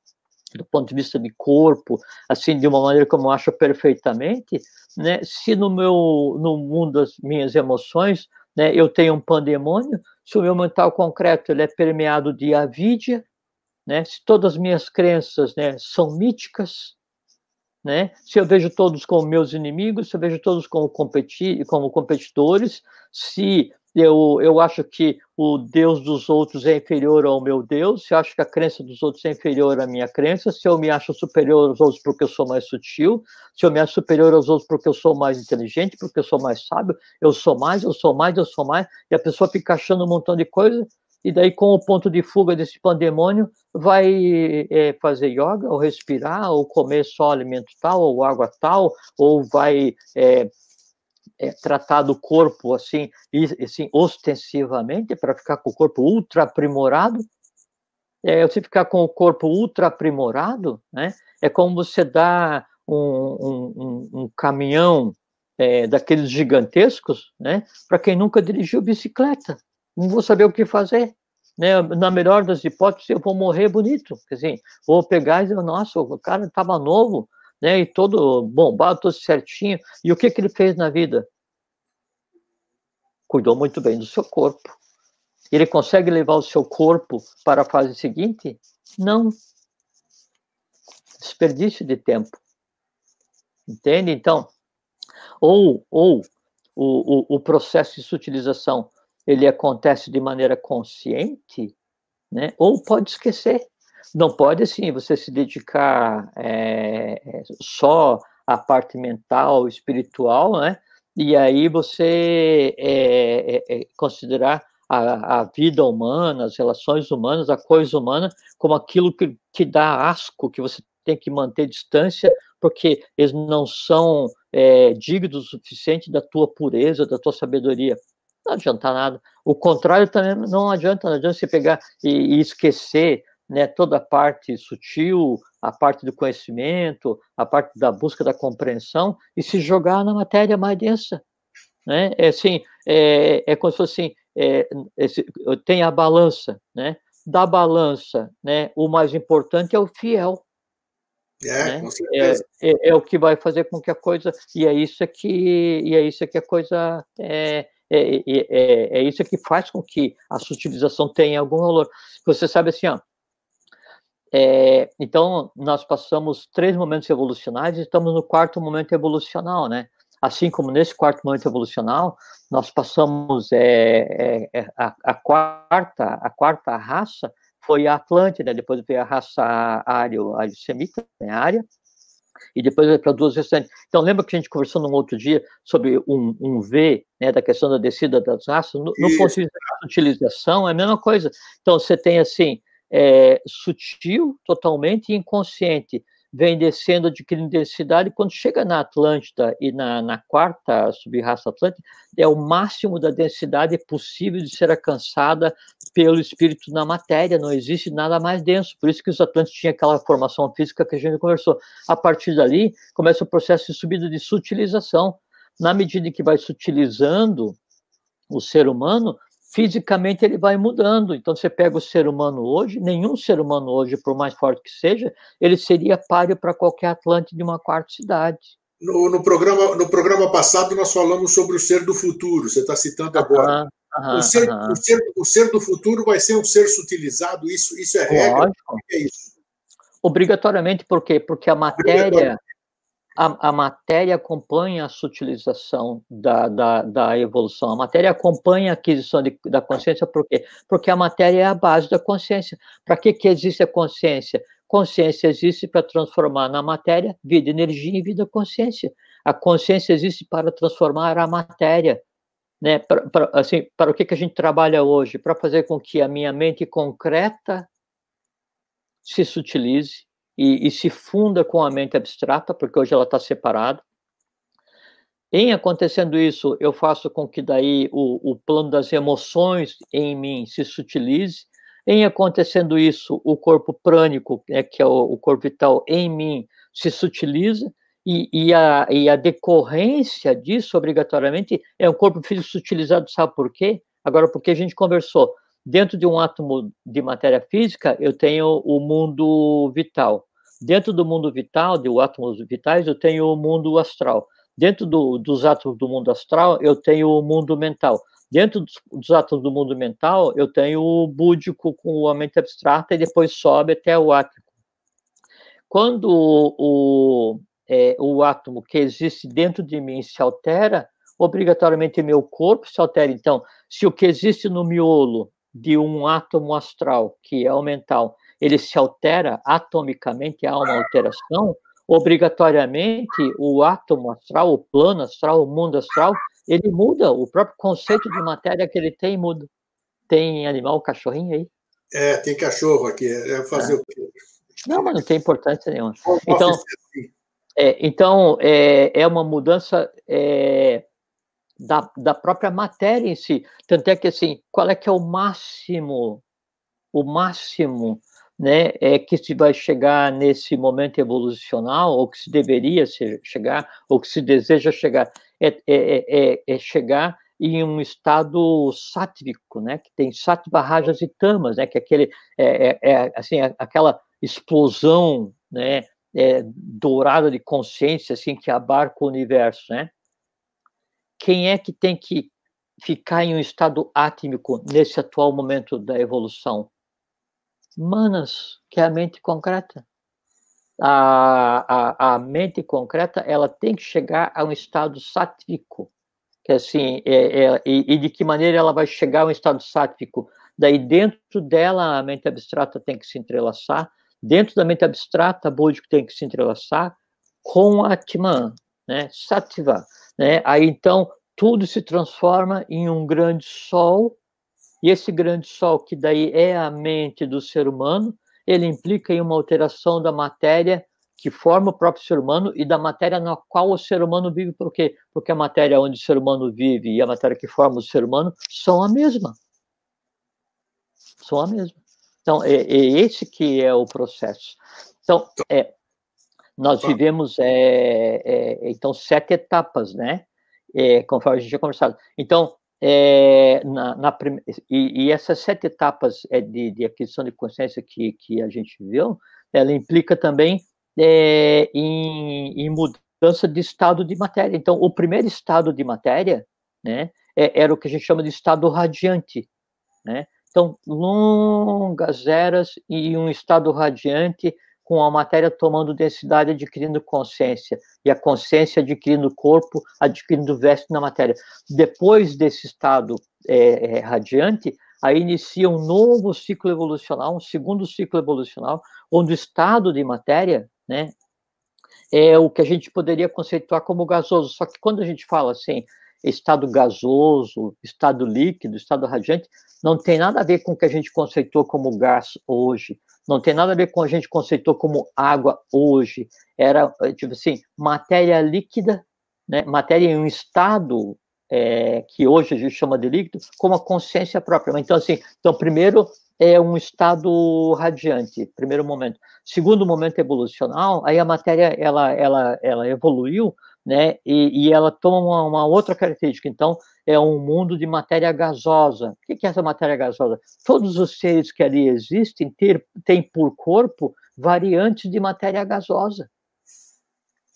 do ponto de vista de corpo, assim, de uma maneira como eu acho perfeitamente, né, se no meu, no mundo das minhas emoções, né, eu tenho um pandemônio, se o meu mental concreto ele é permeado de avídia, né, se todas as minhas crenças, né, são míticas, né? Se eu vejo todos como meus inimigos, se eu vejo todos como, competi como competidores, se eu, eu acho que o Deus dos outros é inferior ao meu Deus, se eu acho que a crença dos outros é inferior à minha crença, se eu me acho superior aos outros porque eu sou mais sutil, se eu me acho superior aos outros porque eu sou mais inteligente, porque eu sou mais sábio, eu sou mais, eu sou mais, eu sou mais, e a pessoa fica achando um montão de coisa, e daí com o ponto de fuga desse pandemônio vai é, fazer yoga, ou respirar, ou comer só alimento tal, ou água tal, ou vai é, é, tratar do corpo assim, e, assim ostensivamente, para ficar com o corpo ultra aprimorado, é, você ficar com o corpo ultra aprimorado, né? É como você dar um, um, um, um caminhão é, daqueles gigantescos, né? Para quem nunca dirigiu bicicleta, não vou saber o que fazer. Né? Na melhor das hipóteses, eu vou morrer bonito. Assim, vou pegar e dizer, nossa, o cara estava novo, né? E todo bombado, todo certinho. E o que, que ele fez na vida? Cuidou muito bem do seu corpo. Ele consegue levar o seu corpo para a fase seguinte? Não. Desperdício de tempo. Entende? Então, ou, ou o, o, o processo de sutilização ele acontece de maneira consciente, né? ou pode esquecer. Não pode, assim, você se dedicar é, só à parte mental, espiritual, né? E aí você é, é, considerar a, a, vida humana, as relações humanas, a coisa humana, como aquilo que, que dá asco, que você tem que manter distância, porque eles não são dignos o suficiente da tua pureza, da tua sabedoria. Não adianta nada. O contrário também não adianta, não adianta você pegar e, e esquecer né, toda a parte sutil, a parte do conhecimento, a parte da busca da compreensão e se jogar na matéria mais densa. Né? É assim, é, é como se fosse assim, é, esse, tem a balança, né? Da balança, né? O mais importante é o fiel. É, né? com certeza. É, é, é, o que vai fazer com que a coisa e é isso que e é isso que a coisa é, é, é, é isso que faz com que a sutilização tenha algum valor. Você sabe assim, ó, é, então, nós passamos três momentos evolucionais e estamos no quarto momento evolucional, né? Assim como nesse quarto momento evolucional, nós passamos é, é, é a, a, quarta, a quarta raça foi a Atlântida, depois veio a raça ário, semita né, área, e depois para duas restantes. Então, lembra que a gente conversou num outro dia sobre um, um V, né, da questão da descida das raças? No, no ponto de vista da utilização, é a mesma coisa. Então, você tem, assim, é, sutil, totalmente inconsciente, vem descendo, adquirindo densidade, quando chega na Atlântida e na, na quarta subraça Atlântida, é o máximo da densidade possível de ser alcançada pelo espírito na matéria, não existe nada mais denso, por isso que os Atlantes tinham aquela formação física que a gente conversou. A partir dali, começa o processo de subida de sutilização. Na medida que vai sutilizando o ser humano, fisicamente ele vai mudando. Então, você pega o ser humano hoje, nenhum ser humano hoje, por mais forte que seja, ele seria páreo para qualquer Atlante de uma quarta cidade. No, no, programa, no programa passado, nós falamos sobre o ser do futuro, você está citando agora. o, ser, o, ser, o ser do futuro vai ser um ser sutilizado, isso, isso é regra? Lógico. É isso? Obrigatoriamente, por quê? Porque a matéria a, a, matéria acompanha a sutilização da, da, da, evolução, a matéria acompanha a aquisição de, da consciência, por quê? Porque a matéria é a base da consciência. Para que, que existe a consciência? Consciência existe para transformar na matéria vida, energia e vida consciência. A consciência existe para transformar a matéria. Né? Pra, pra, assim, para o que, que a gente trabalha hoje? Para fazer com que a minha mente concreta se sutilize, e, e se funda com a mente abstrata, porque hoje ela está separada. Em acontecendo isso, eu faço com que daí o, o plano das emoções em mim se sutilize. Em acontecendo isso, o corpo prânico, né, que é o, o, corpo vital em mim, se sutiliza, e, e, a, e a decorrência disso, obrigatoriamente, é um corpo físico sutilizado, sabe por quê? Agora, porque a gente conversou, dentro de um átomo de matéria física, eu tenho o mundo vital. Dentro do mundo vital, de átomos vitais, eu tenho o mundo astral. Dentro do, dos átomos do mundo astral, eu tenho o mundo mental. Dentro dos, dos átomos do mundo mental, eu tenho o búdico com a mente abstrata e depois sobe até o átrico. Quando o, é, o átomo que existe dentro de mim se altera, obrigatoriamente meu corpo se altera. Então, se o que existe no miolo de um átomo astral, que é o mental, ele se altera atomicamente, há uma alteração, obrigatoriamente o átomo astral, o plano astral, o mundo astral, ele muda, o próprio conceito de matéria que ele tem muda. Tem animal, cachorrinho aí? É, tem cachorro aqui, é fazer é. o quê? Não, mas não tem importância nenhuma. Então, assim. é, então é, é uma mudança é, da, da própria matéria em si. Tanto é que, assim, qual é que é o máximo, o máximo né, é que se vai chegar nesse momento evolucional, ou que se deveria ser, chegar, ou que se deseja chegar, é, é, é, é chegar em um estado sátrico, né, que tem sattva, rajas e tamas, né, que é aquele, é, é, é assim, aquela explosão, né, é, dourada de consciência, assim, que abarca o universo, né? Quem é que tem que ficar em um estado átmico nesse atual momento da evolução? Manas, que é a mente concreta. A, a, a mente concreta, ela tem que chegar a um estado sátrico, que assim, é, é, e, e de que maneira ela vai chegar a um estado sátrico? Daí dentro dela a mente abstrata tem que se entrelaçar, dentro da mente abstrata, búdico tem que se entrelaçar com Atman, né, Sattva, né, aí então tudo se transforma em um grande sol, e esse grande sol, que daí é a mente do ser humano, ele implica em uma alteração da matéria que forma o próprio ser humano e da matéria na qual o ser humano vive, por quê? Porque a matéria onde o ser humano vive e a matéria que forma o ser humano são a mesma. São a mesma. Então, é, é esse que é o processo. Então, é, nós tá. vivemos, é, é, então, sete etapas, né? É, conforme a gente tinha conversado. Então, é, na, na e, e, essas sete etapas é, de, de, aquisição de consciência que, que a gente viu, ela implica também é, em, em, mudança de estado de matéria. Então, o primeiro estado de matéria, né, é, era o que a gente chama de estado radiante, né? Então, longas eras e um estado radiante com a matéria tomando densidade, adquirindo consciência, e a consciência adquirindo corpo, adquirindo veste na matéria. Depois desse estado é, é, radiante, aí inicia um novo ciclo evolucional, um segundo ciclo evolucional, onde o estado de matéria, né, é o que a gente poderia conceituar como gasoso. Só que quando a gente fala assim, estado gasoso, estado líquido, estado radiante, não tem nada a ver com o que a gente conceitou como gás hoje, não tem nada a ver com o que a gente conceitou como água hoje. Era, tipo assim, matéria líquida, né? matéria em um estado é, que hoje a gente chama de líquido, com a consciência própria. Então, assim, então, primeiro é um estado radiante, primeiro momento. Segundo momento evolucional, aí a matéria, ela, ela, ela evoluiu né? E, e ela toma uma, uma, outra característica. Então, é um mundo de matéria gasosa. O que é essa matéria gasosa? Todos os seres que ali existem ter, têm por corpo variantes de matéria gasosa.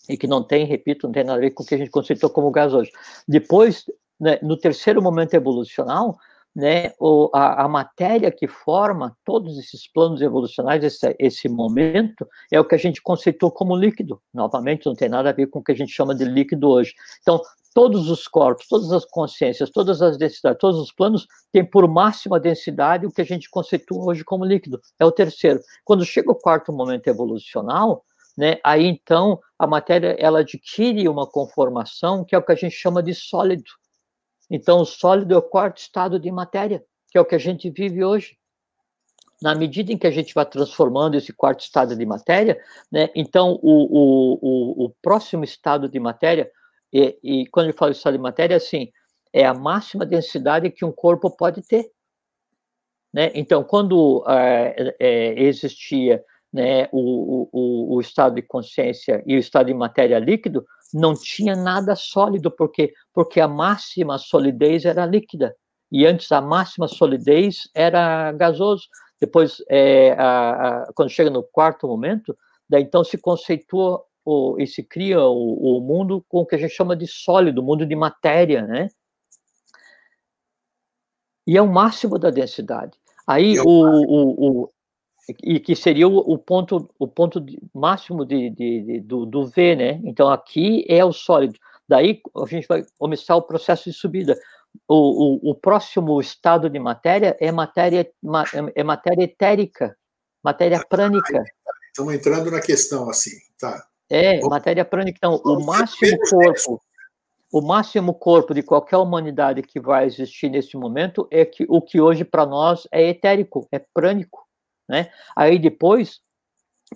E que não tem, repito, não tem nada a ver com o que a gente conceitou como gasoso. Depois, né, no terceiro momento evolucional, né, a, a, matéria que forma todos esses planos evolucionais, esse, esse momento, é o que a gente conceitou como líquido. Novamente, não tem nada a ver com o que a gente chama de líquido hoje. Então, todos os corpos, todas as consciências, todas as densidades, todos os planos têm por máxima densidade o que a gente conceitua hoje como líquido. É o terceiro. Quando chega o quarto momento evolucional, né, aí então a matéria ela adquire uma conformação que é o que a gente chama de sólido. Então, o sólido é o quarto estado de matéria, que é o que a gente vive hoje. Na medida em que a gente vai transformando esse quarto estado de matéria, né, então o, o, o, o próximo estado de matéria, e, e quando eu falo estado de matéria, assim, é a máxima densidade que um corpo pode ter. Né? Então, quando é, é, existia né, o, o, o, estado de consciência e o estado de matéria líquido, não tinha nada sólido, porque porque a máxima solidez era líquida e antes a máxima solidez era gasoso. Depois, é, a, a, quando chega no quarto momento, daí então se conceitua o, e se cria o, o, mundo com o que a gente chama de sólido, mundo de matéria, né? E é o máximo da densidade. Aí o, o, o, e que seria o, o ponto, o ponto de, máximo de, de, de, do, do V, né? Então aqui é o sólido. Daí a gente vai começar o processo de subida. O, o, o próximo estado de matéria é matéria, é matéria etérica, matéria prânica. Estamos entrando na questão assim, tá? É, matéria prânica. Então, o máximo corpo, o máximo corpo de qualquer humanidade que vai existir nesse momento é que o que hoje para nós é etérico, é prânico. Né? Aí depois,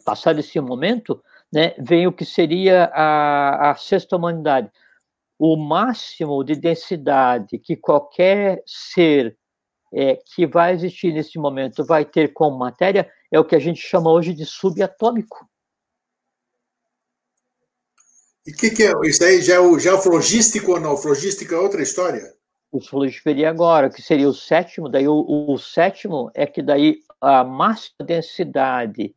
passado esse momento, né, vem o que seria a, a sexta humanidade. O máximo de densidade que qualquer ser é, que vai existir nesse momento vai ter como matéria é o que a gente chama hoje de subatômico. E o que, que, é? Isso aí já é o, já é o flogístico ou não? O flogístico é outra história? O flogístico seria agora, que seria o sétimo, daí o, o, sétimo é que daí a máxima densidade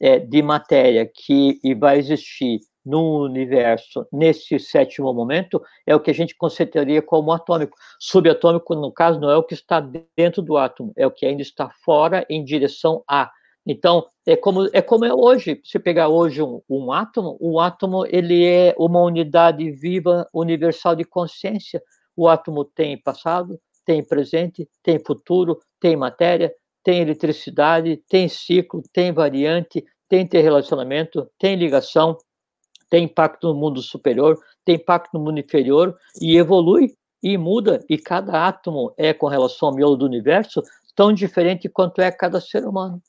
é, de matéria que vai existir no universo nesse sétimo momento é o que a gente consideraria como atômico. Subatômico, no caso, não é o que está dentro do átomo, é o que ainda está fora em direção a. Então, é como é, como é hoje. Se pegar hoje um, um átomo, o átomo ele é uma unidade viva universal de consciência. O átomo tem passado, tem presente, tem futuro, tem matéria, tem eletricidade, tem ciclo, tem variante, tem interrelacionamento, tem ligação, tem impacto no mundo superior, tem impacto no mundo inferior e evolui e muda. E cada átomo é, com relação ao miolo do universo, tão diferente quanto é cada ser humano.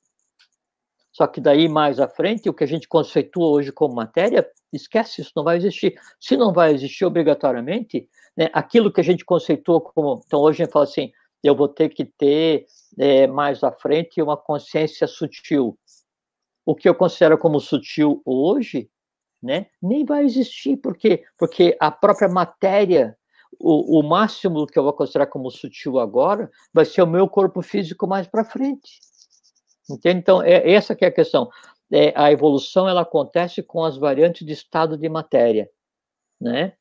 Só que daí mais à frente, o que a gente conceitua hoje como matéria, esquece, isso não vai existir. Se não vai existir obrigatoriamente, né, aquilo que a gente conceitua como. Então hoje a gente fala assim: eu vou ter que ter é, mais à frente uma consciência sutil. O que eu considero como sutil hoje, né, nem vai existir, por quê? Porque a própria matéria, o, o máximo que eu vou considerar como sutil agora, vai ser o meu corpo físico mais para frente. Entende? Então, é, essa que é a questão. É, a evolução ela acontece com as variantes de estado de matéria, né?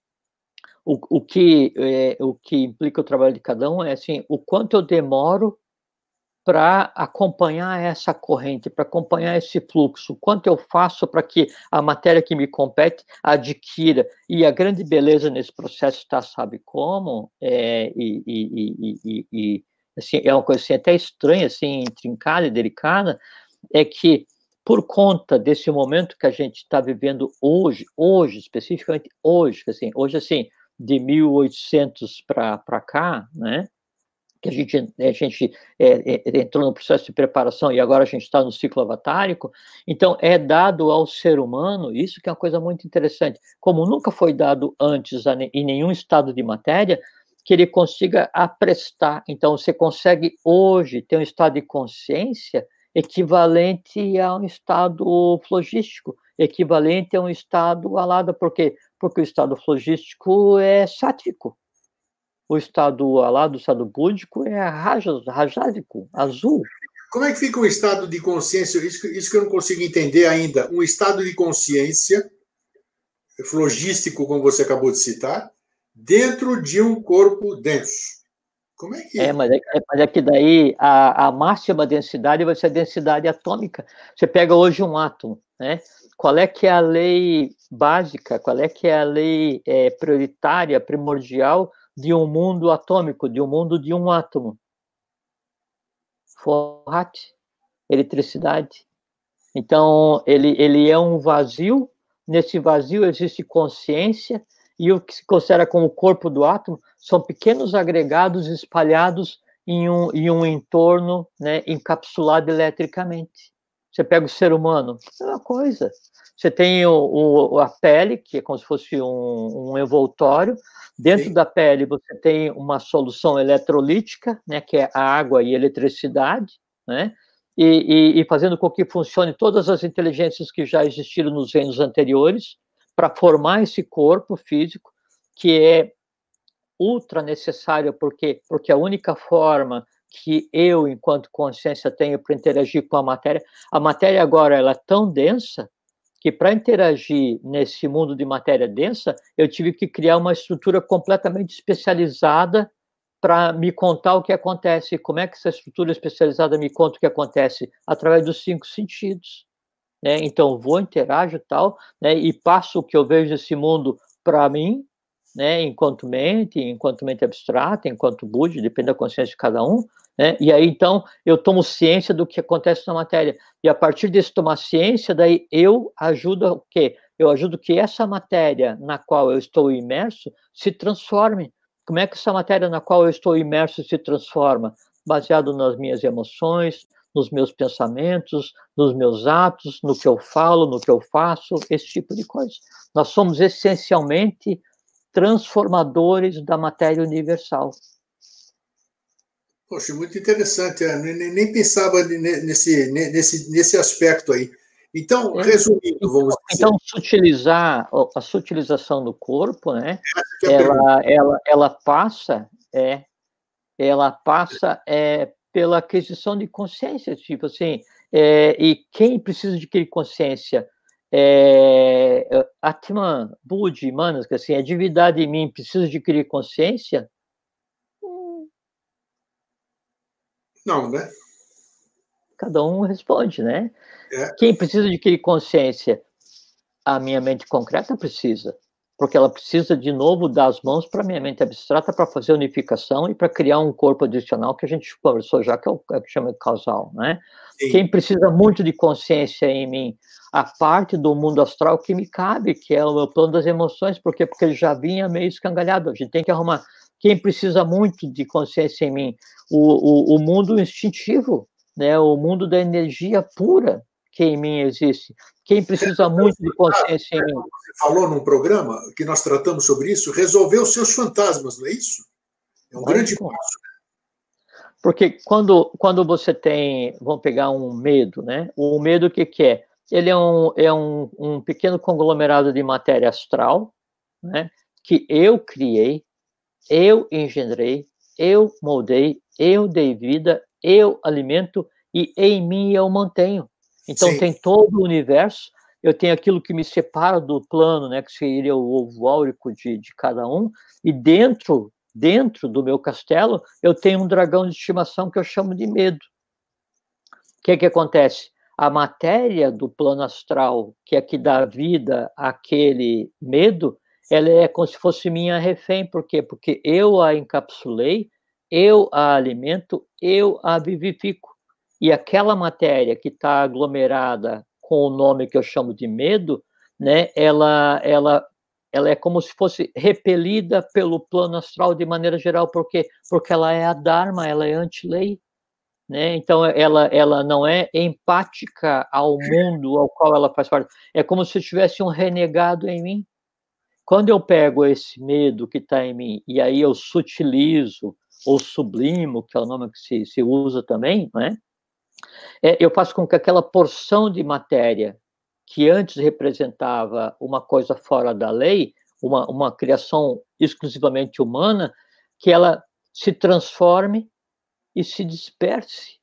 O, o, que, é, o que implica o trabalho de cada um é assim, o quanto eu demoro para acompanhar essa corrente, para acompanhar esse fluxo, quanto eu faço para que a matéria que me compete adquira. E a grande beleza nesse processo está, sabe como? É, e, e, e, e assim, é uma coisa assim, até estranha, assim, intrincada e delicada, é que por conta desse momento que a gente está vivendo hoje, hoje, especificamente hoje, assim, hoje, assim, de 1800 para cá, né, que a gente, a gente é, é, entrou no processo de preparação e agora a gente está no ciclo avatárico, então é dado ao ser humano, isso que é uma coisa muito interessante, como nunca foi dado antes em nenhum estado de matéria, que ele consiga aprestar. Então, você consegue hoje ter um estado de consciência equivalente a um estado flogístico, equivalente a um estado alado, por quê? Porque o estado flogístico é sátrico. O estado alado, o estado búdico, é rajádico, azul. Como é que fica um estado de consciência? Isso, isso que eu não consigo entender ainda. Um estado de consciência flogístico, como você acabou de citar, dentro de um corpo denso. Como é que. É, mas é, mas é que daí a, a máxima densidade vai ser a densidade atômica. Você pega hoje um átomo, né? Qual é que é a lei básica, qual é que é a lei é, prioritária, primordial de um mundo atômico, de um mundo de um átomo? Forrat, eletricidade. Então, ele, ele é um vazio, nesse vazio existe consciência, e o que se considera como o corpo do átomo são pequenos agregados espalhados em um, em um entorno né, encapsulado eletricamente. Você pega o ser humano, é uma coisa. Você tem o, o, a pele, que é como se fosse um, um envoltório. Dentro Sim. da pele, você tem uma solução eletrolítica, né, que é a água e eletricidade, né? E, e, e fazendo com que funcione todas as inteligências que já existiram nos reinos anteriores, para formar esse corpo físico que é ultra necessário porque porque a única forma que eu enquanto consciência tenho para interagir com a matéria a matéria agora ela é tão densa que para interagir nesse mundo de matéria densa eu tive que criar uma estrutura completamente especializada para me contar o que acontece como é que essa estrutura especializada me conta o que acontece através dos cinco sentidos né? Então vou interajo tal, né? E passo o que eu vejo desse mundo para mim, né? Enquanto mente, enquanto mente abstrata, enquanto Buda, depende da consciência de cada um, né? E aí então eu tomo ciência do que acontece na matéria e a partir desse tomar ciência, daí eu ajudo o quê? Eu ajudo que essa matéria na qual eu estou imerso se transforme. Como é que essa matéria na qual eu estou imerso se transforma? Baseado nas minhas emoções, nos meus pensamentos, nos meus atos, no que eu falo, no que eu faço, esse tipo de coisa. Nós somos essencialmente transformadores da matéria universal. Poxa, muito interessante. Eu nem, pensava nesse, nesse, nesse aspecto aí. Então, é. resumindo, vamos então, dizer. Então, sutilizar, a sutilização do corpo, né? É ela, ela, ela passa, é, ela passa é, pela aquisição de consciência, tipo assim, é, e quem precisa adquirir consciência? É, Atman, Budi, Manas, que assim, a divindade em mim precisa adquirir consciência? Não, né? Cada um responde, né? É. Quem precisa adquirir consciência? A minha mente concreta precisa porque ela precisa de novo dar as mãos para a minha mente abstrata para fazer unificação e para criar um corpo adicional que a gente conversou já, que é o é que chama de causal, né? Sim. Quem precisa muito de consciência em mim, a parte do mundo astral que me cabe, que é o meu plano das emoções, por quê? Porque ele já vinha meio escangalhado, a gente tem que arrumar. Quem precisa muito de consciência em mim? O, o, o mundo instintivo, né? O mundo da energia pura, que em mim existe. Quem precisa muito de consciência em mim. Você falou num programa que nós tratamos sobre isso, resolver os seus fantasmas, não é isso? É um grande passo. Porque quando, quando você tem, vamos pegar um medo, né? O medo o que, que é? Ele é, um, é um, um pequeno conglomerado de matéria astral, né? Que eu criei, eu engendrei, eu moldei, eu dei vida, eu alimento e em mim eu mantenho. Então Sim. tem todo o universo, eu tenho aquilo que me separa do plano, né, que seria o ovo áurico de, de cada um, e dentro dentro do meu castelo eu tenho um dragão de estimação que eu chamo de medo. O que é que acontece? A matéria do plano astral, que é que dá vida àquele medo, ela é como se fosse minha refém. Por quê? Porque eu a encapsulei, eu a alimento, eu a vivifico e aquela matéria que está aglomerada com o nome que eu chamo de medo, né, ela, ela, ela é como se fosse repelida pelo plano astral de maneira geral, porque porque ela é a dharma, ela é anti-lei, né? Então ela ela não é empática ao mundo ao qual ela faz parte. É como se tivesse um renegado em mim. Quando eu pego esse medo que está em mim e aí eu sutilizo ou sublimo, que é o nome que se, se usa também, né? É, eu faço com que aquela porção de matéria que antes representava uma coisa fora da lei, uma, uma criação exclusivamente humana, que ela se transforme e se disperse,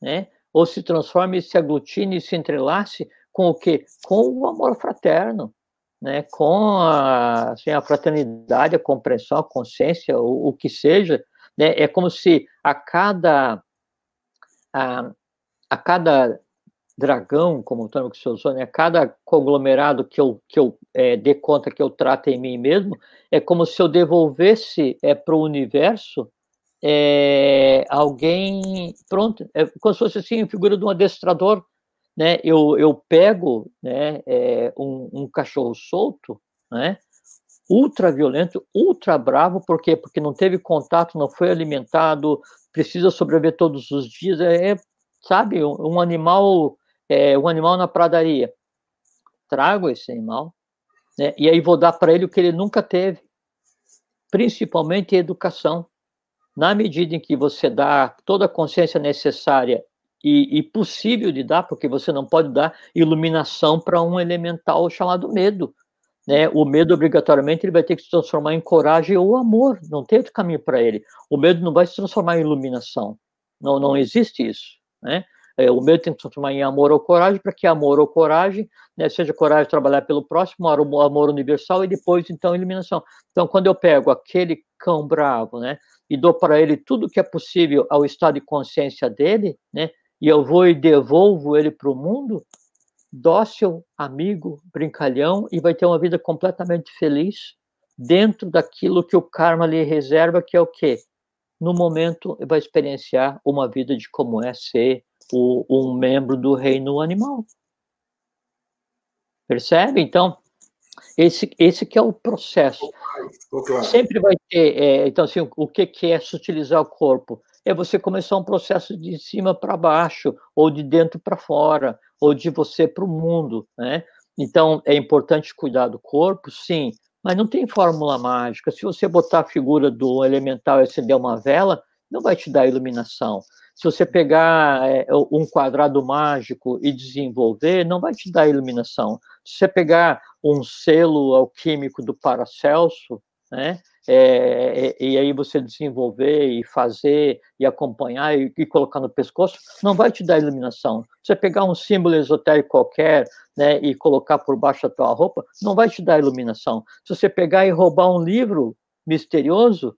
né? ou se transforme e se aglutine e se entrelace com o quê? Com o amor fraterno, né? com a, assim, a fraternidade, a compreensão, a consciência, o, o que seja. Né? É como se a cada a, a cada dragão, como o que você usou, né, a cada conglomerado que eu, que eu é, dê conta que eu trato em mim mesmo, é como se eu devolvesse é, para o universo é, alguém, pronto, é como se fosse assim, a figura de um adestrador, né, eu, eu pego né, é, um, um cachorro solto, né, ultra violento, ultra bravo, por quê? Porque não teve contato, não foi alimentado, precisa sobreviver todos os dias, é, é sabe, um animal, é, um animal na pradaria. Trago esse animal, né, e aí vou dar para ele o que ele nunca teve, principalmente educação. Na medida em que você dá toda a consciência necessária e, e possível de dar, porque você não pode dar iluminação para um elemental chamado medo, né? O medo, obrigatoriamente, ele vai ter que se transformar em coragem ou amor, não tem outro caminho para ele. O medo não vai se transformar em iluminação, não, não existe isso. Né? É, o medo tem que se transformar em amor ou coragem, para que amor ou coragem, né, seja coragem de trabalhar pelo próximo, amor universal e depois, então, eliminação. Então, quando eu pego aquele cão bravo, né, e dou para ele tudo que é possível ao estado de consciência dele, né, e eu vou e devolvo ele para o mundo, dócil, amigo, brincalhão e vai ter uma vida completamente feliz dentro daquilo que o karma lhe reserva, que é o quê? No momento, vai experienciar uma vida de como é ser o, um membro do reino animal. Percebe? Então, esse, esse que é o processo. Sempre vai ter, é, então assim, o que, que é sutilizar o corpo? É você começar um processo de cima para baixo, ou de dentro para fora, ou de você para o mundo, né? Então, é importante cuidar do corpo, sim, mas não tem fórmula mágica. Se você botar a figura do elemental e acender uma vela, não vai te dar iluminação. Se você pegar é, um quadrado mágico e desenvolver, não vai te dar iluminação. Se você pegar um selo alquímico do Paracelso, né, é, é, e aí você desenvolver e fazer e acompanhar e, e, colocar no pescoço, não vai te dar iluminação. Você pegar um símbolo esotérico qualquer né, e colocar por baixo da tua roupa, não vai te dar iluminação. Se você pegar e roubar um livro misterioso,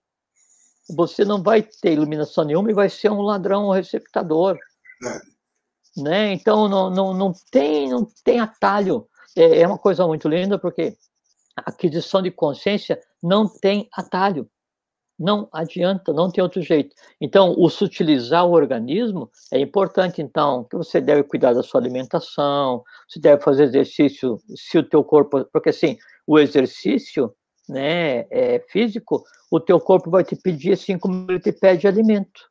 você não vai ter iluminação nenhuma e vai ser um ladrão um receptador. É. Né? Então, não, não, não, tem, não tem atalho. É, é uma coisa muito linda, porque a aquisição de consciência não tem atalho. Não adianta, não tem outro jeito. Então, o sutilizar o organismo é importante, então, que você deve cuidar da sua alimentação, você deve fazer exercício se o teu corpo... Porque, assim, o exercício né, é, físico, o teu corpo vai te pedir assim como ele te pede alimento.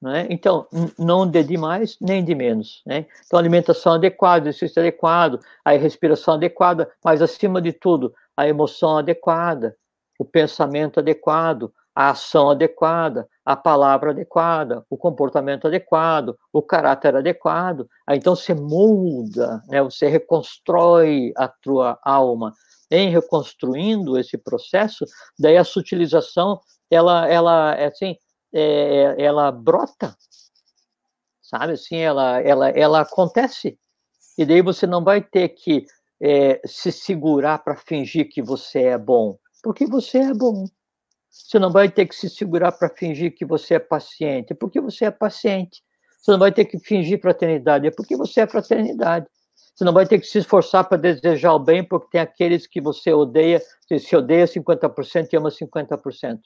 Né? Então, não dê de mais nem de menos. Né? Então, alimentação adequada, exercício adequado, a respiração adequada, mas acima de tudo, a emoção adequada, o pensamento adequado, a ação adequada, a palavra adequada, o comportamento adequado, o caráter adequado. Aí, então, você muda, né? você reconstrói a tua alma, em reconstruindo esse processo, daí a sutilização, ela, ela, é assim, é, ela brota, sabe? Assim, ela, ela, ela acontece. E daí você não vai ter que é, se segurar para fingir que você é bom, porque você é bom. Você não vai ter que se segurar para fingir que você é paciente, porque você é paciente. Você não vai ter que fingir fraternidade, é porque você é fraternidade. Você não vai ter que se esforçar para desejar o bem, porque tem aqueles que você odeia, você se odeia 50% e ama 50%.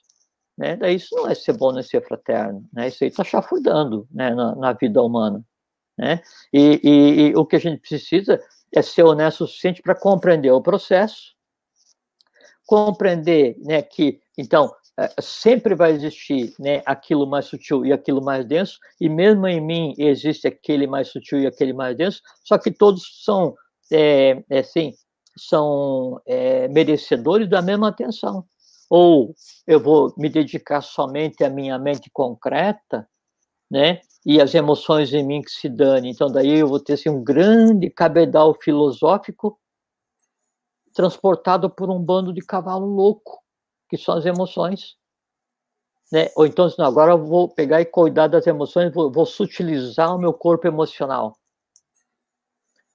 Né? Daí isso não é ser bom, não é ser fraterno. Né? Isso aí está chafurdando né? na, na, vida humana. Né? E, e, e o que a gente precisa é ser honesto o suficiente para compreender o processo, compreender né, que, então, é, sempre vai existir né, aquilo mais sutil e aquilo mais denso, e mesmo em mim existe aquele mais sutil e aquele mais denso, só que todos são, é, é assim, são é, merecedores da mesma atenção. Ou eu vou me dedicar somente à minha mente concreta, né, e as emoções em mim que se dane. Então, daí eu vou ter assim, um grande cabedal filosófico transportado por um bando de cavalo louco que são as emoções. Né? Ou então, não, agora eu vou pegar e cuidar das emoções, vou, vou sutilizar o meu corpo emocional.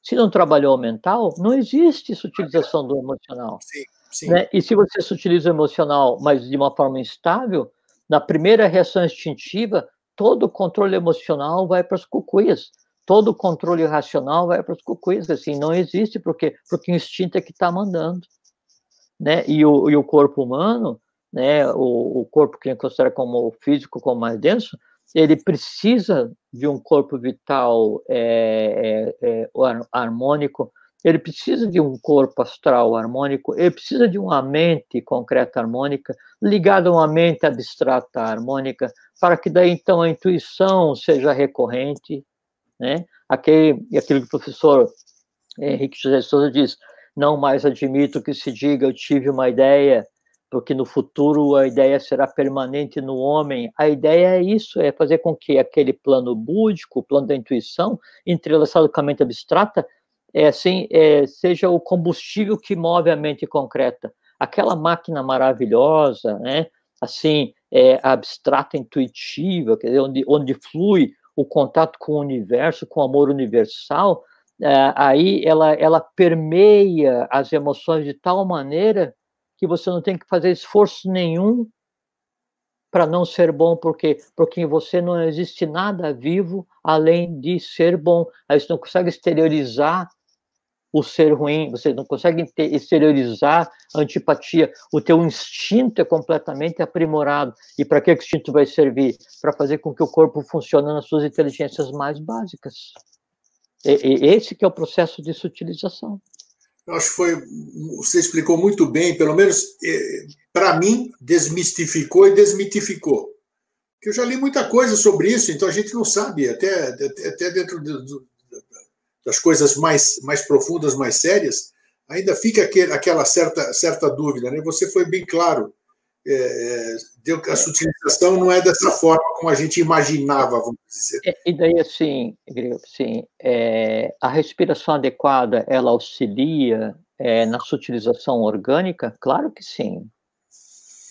Se não trabalhou o mental, não existe sutilização do emocional. Sim, sim. Né? E se você sutiliza o emocional, mas de uma forma instável, na primeira reação instintiva, todo o controle emocional vai para as cucuias. Todo o controle racional vai para as cucuias. Assim, não existe, porque, porque o instinto é que está mandando né? E o, e o corpo humano, né? O, o corpo que a gente considera como físico, como mais denso, ele precisa de um corpo vital é, é, é, harmônico, ele precisa de um corpo astral harmônico, ele precisa de uma mente concreta harmônica, ligada a uma mente abstrata harmônica, para que daí então a intuição seja recorrente, né? Aquele, aquilo que o professor Henrique José Souza diz, não mais admito que se diga eu tive uma ideia, porque no futuro a ideia será permanente no homem. A ideia é isso, é fazer com que aquele plano búdico, o plano da intuição, entrelaçado com a mente abstrata, é assim, é, seja o combustível que move a mente concreta. Aquela máquina maravilhosa, né, assim, é, abstrata, intuitiva, quer dizer, onde, onde flui o contato com o universo, com o amor universal, é, aí ela, ela permeia as emoções de tal maneira que você não tem que fazer esforço nenhum para não ser bom, porque porque em você não existe nada vivo além de ser bom. Aí você não consegue exteriorizar o ser ruim, você não consegue exteriorizar a antipatia. O teu instinto é completamente aprimorado. E para que o instinto vai servir? Para fazer com que o corpo funcione nas suas inteligências mais básicas. Esse que é o processo de sutilização. Eu acho que foi, você explicou muito bem, pelo menos é, para mim, desmistificou e desmitificou. Que eu já li muita coisa sobre isso, então a gente não sabe, até, até dentro do, das coisas mais, mais profundas, mais sérias, ainda fica aquele, aquela certa, certa dúvida. Né? Você foi bem claro é, é deu, a sutilização não é dessa forma como a gente imaginava, vamos dizer. É, e daí, assim, assim é, a respiração adequada, ela auxilia é, na sutilização orgânica? Claro que sim.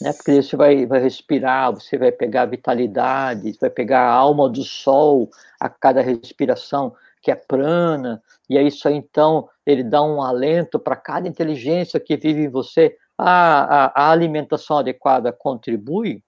Né? Porque você vai, vai respirar, você vai pegar a vitalidade, vai pegar a alma do sol a cada respiração, que é prana, e é isso aí, então, ele dá um alento para cada inteligência que vive em você. A, a, a, alimentação adequada contribui?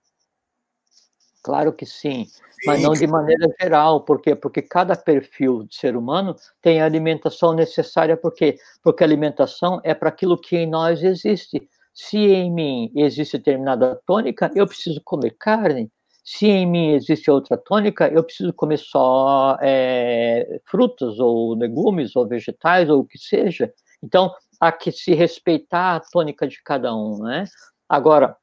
Claro que sim, mas não de maneira geral. Por quê? Porque cada perfil de ser humano tem a alimentação necessária. Por quê? Porque a alimentação é para aquilo que em nós existe. Se em mim existe determinada tônica, eu preciso comer carne. Se em mim existe outra tônica, eu preciso comer só é, frutas, ou legumes, ou vegetais, ou o que seja. Então, há que se respeitar a tônica de cada um, né? Agora,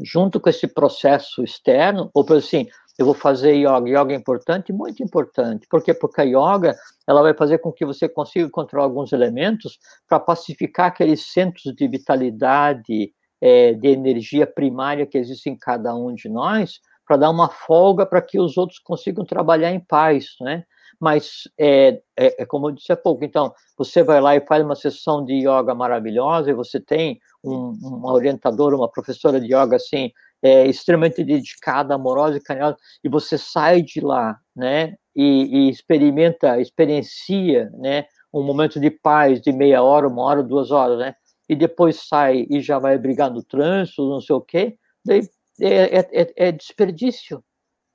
junto com esse processo externo, ou por assim, eu vou fazer yoga. Yoga é importante, muito importante. Por quê? Porque a yoga, ela vai fazer com que você consiga controlar alguns elementos para pacificar aqueles centros de vitalidade, é, de energia primária que existem em cada um de nós, para dar uma folga para que os outros consigam trabalhar em paz, né? Mas é, é, é, como eu disse há pouco, então, você vai lá e faz uma sessão de yoga maravilhosa e você tem um, uma orientadora, uma professora de yoga, assim, é, extremamente dedicada, amorosa e carinhosa, e você sai de lá, né, e, e experimenta, experiencia, né, um momento de paz de meia hora, uma hora, duas horas, né, e depois sai e já vai brigar no trânsito, não sei o quê, daí é, é, é, é desperdício.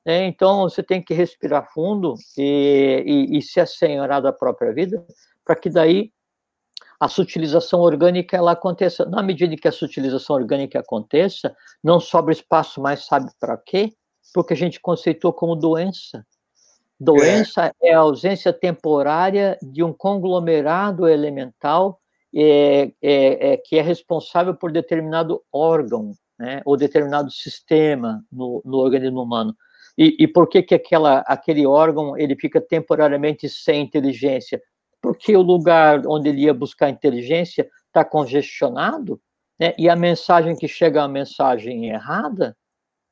Né? Então, você tem que respirar fundo e, e, e se assenhorar da própria vida, para que daí a sutilização orgânica ela aconteça. Na medida que a sutilização orgânica aconteça, não sobra espaço mais, sabe para quê? Porque a gente conceitou como doença. Doença é, é a ausência temporária de um conglomerado elemental é, é, é, que é responsável por determinado órgão né, ou determinado sistema no, no organismo humano. E, e, por que, que aquela, aquele órgão ele fica temporariamente sem inteligência? Porque o lugar onde ele ia buscar inteligência está congestionado, né, e a mensagem que chega é uma mensagem errada,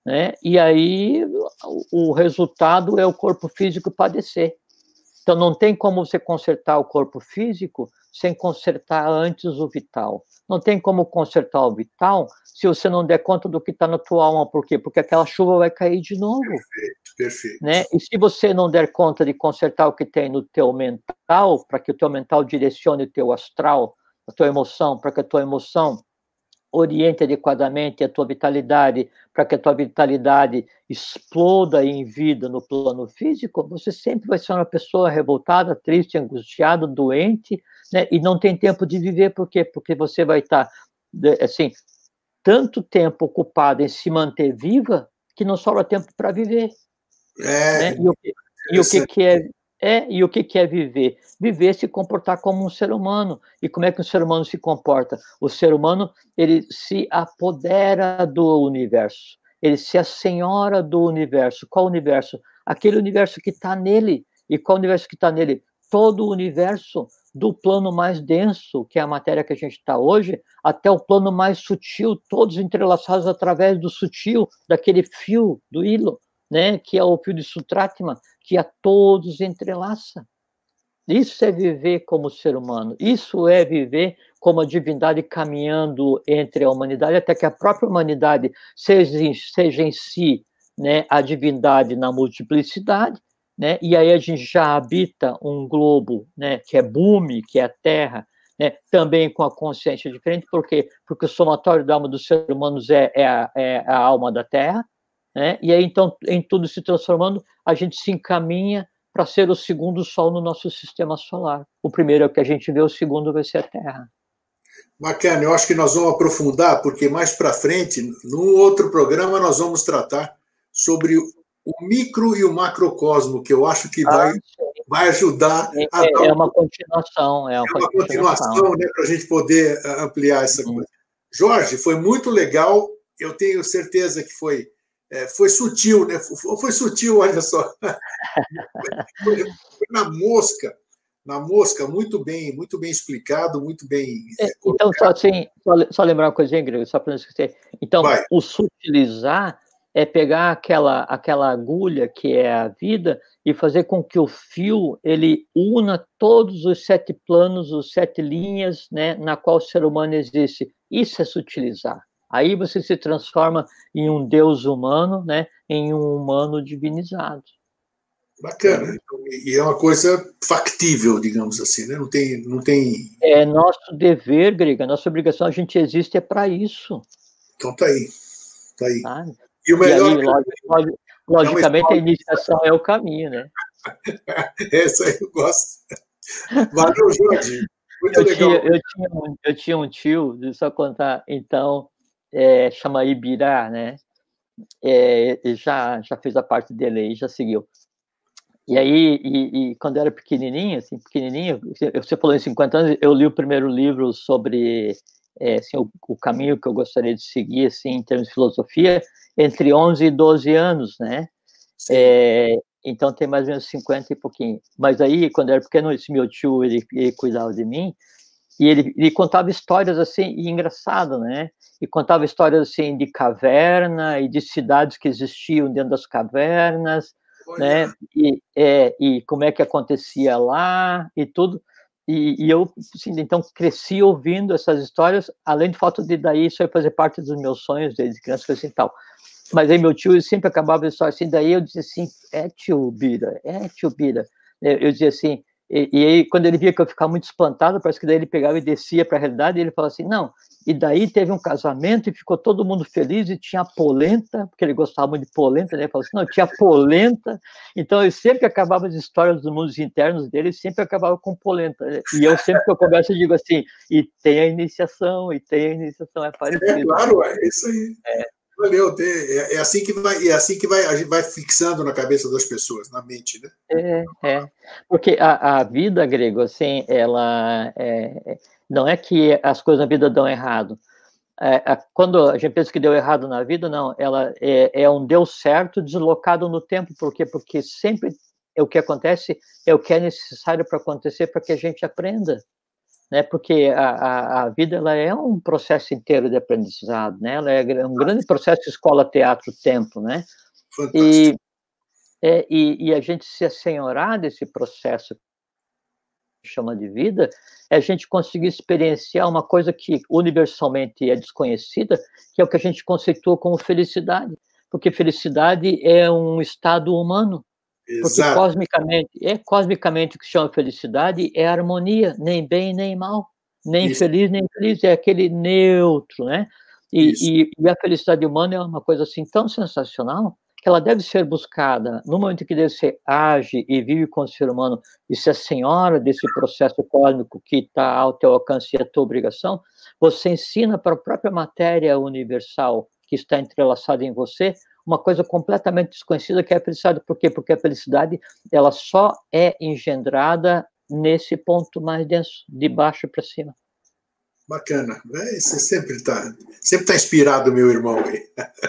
né, e aí o, o resultado é o corpo físico padecer. Então não tem como você consertar o corpo físico sem consertar antes o vital. Não tem como consertar o vital se você não der conta do que está na tua alma. Por quê? Porque aquela chuva vai cair de novo. Perfeito, perfeito. Né? E se você não der conta de consertar o que tem no teu mental, para que o teu mental direcione o teu astral, a tua emoção, para que a tua emoção oriente adequadamente a tua vitalidade, para que a tua vitalidade exploda em vida no plano físico, você sempre vai ser uma pessoa revoltada, triste, angustiada, doente, né? E não tem tempo de viver, por quê? Porque você vai estar, assim, tanto tempo ocupado em se manter viva que não sobra tempo para viver. É, né? E o, e o que, que é é, e o que, é viver? Viver é se comportar como um ser humano. E como é que o ser humano se comporta? O ser humano, ele se apodera do universo. Ele se assenhora do universo. Qual universo? Aquele universo que está nele. E qual universo que está nele? Todo o universo do plano mais denso, que é a matéria que a gente está hoje, até o plano mais sutil, todos entrelaçados através do sutil, daquele fio, do hilo, né, que é o fio de Sutratma, que a todos entrelaça. Isso é viver como ser humano, isso é viver como a divindade caminhando entre a humanidade, até que a própria humanidade seja, seja em si né, a divindade na multiplicidade, né, e aí a gente já habita um globo né, que é Bumi, que é a Terra, né, também com a consciência diferente, por quê? Porque o somatório da alma dos seres humanos é, é, a, é a alma da Terra, né? E aí, então, em tudo se transformando, a gente se encaminha para ser o segundo Sol no nosso sistema solar. O primeiro é o que a gente vê, o segundo vai ser a Terra. Bacana, eu acho que nós vamos aprofundar, porque mais para frente, num outro programa, nós vamos tratar sobre o micro e o macrocosmo, que eu acho que vai, ah, vai ajudar é, a. É, é uma continuação. É uma, é uma continuação, continuação né, para a gente poder eh, ampliar essa uhum. coisa. Jorge, foi muito legal. Eu tenho certeza que foi é, foi sutil, né? Foi, foi sutil, olha só. Foi, foi, na mosca. na mosca, muito bem, muito bem explicado, muito bem. É, então, só, assim, só, só, lembrar uma coisinha, Grego, só para não esquecer. Então, Vai. o sutilizar é pegar aquela, aquela agulha que é a vida e fazer com que o fio ele una todos os sete planos, os sete linhas, né, na qual o ser humano existe. Isso é sutilizar. Aí você se transforma em um Deus humano, né, em um humano divinizado. Bacana. E é uma coisa factível, digamos assim, né? Não tem, não tem. É nosso dever, Grega, nossa obrigação, a gente existe é para isso. Então tá aí, tá aí. Ah, e o melhor. E aí, logicamente, é a iniciação é o caminho, né? Essa aí eu gosto. Valeu, Jorge. Muito eu legal. Tinha, eu, tinha um, eu tinha um tio, deixa eu só contar, então, é, chama Ibirá, né? É, já, já fez a parte dele aí, já seguiu. E aí, e, e, quando eu era pequenininho, assim, pequenininho, você falou em 50 anos, eu li o primeiro livro sobre é, assim, o, o, caminho que eu gostaria de seguir, assim, em termos de filosofia, entre 11 e 12 anos, né? É, então tem mais ou menos 50 e pouquinho. Mas aí, quando eu era pequeno, esse meu tio, ele, ele cuidava de mim, e ele, ele contava histórias assim, e engraçado, né? E contava histórias assim de caverna e de cidades que existiam dentro das cavernas, né? E, é, e como é que acontecia lá e tudo. E, e eu, assim, então, cresci ouvindo essas histórias, além do fato de daí isso aí fazer parte dos meus sonhos desde criança, assim, tal. Mas aí meu tio sempre acabava a história assim, daí eu dizia assim, é tio Bira, é tio Bira. Eu dizia assim, e, e, aí, quando ele via que eu ficava muito espantado, parece que daí ele pegava e descia para a realidade, e ele falava assim: não. E daí teve um casamento e ficou todo mundo feliz e tinha polenta, porque ele gostava muito de polenta, né? Ele falou assim: não, tinha polenta. Então, eu sempre acabava as histórias dos mundos internos dele, sempre acabava com polenta. E eu sempre que eu converso, eu digo assim: e tem a iniciação, e tem a iniciação, é parecido. É claro, é isso aí. É. Valeu, é, é, assim que vai, é assim que vai, a gente vai fixando na cabeça das pessoas, na mente, né? É, é. porque a, a vida, grego, assim, ela é, não é que as coisas na vida dão errado. É, quando a gente pensa que deu errado na vida, não, ela é, é um deu certo deslocado no tempo, por quê? Porque sempre é o que acontece é o que é necessário para acontecer para que a gente aprenda né? Porque a, a, a, vida ela é um processo inteiro de aprendizado, né? Ela é um grande processo escola, teatro, tempo, né? E, é, e, e, a gente se assenhorar desse processo que chama de vida é a gente conseguir experienciar uma coisa que universalmente é desconhecida, que é o que a gente conceitua como felicidade, porque felicidade é um estado humano, porque cosmicamente, é cosmicamente o que chama felicidade é harmonia, nem bem nem mal, nem Isso. feliz nem feliz, é aquele neutro, né? E, e, e, a felicidade humana é uma coisa assim tão sensacional que ela deve ser buscada no momento em que você age e vive com o ser humano e se é senhora desse processo cósmico que está ao teu alcance e a tua obrigação, você ensina para a própria matéria universal que está entrelaçada em você uma coisa completamente desconhecida que é a felicidade. Por quê? Porque a felicidade ela só é engendrada nesse ponto mais denso, de baixo para cima. Bacana. É, você sempre está sempre tá inspirado, meu irmão.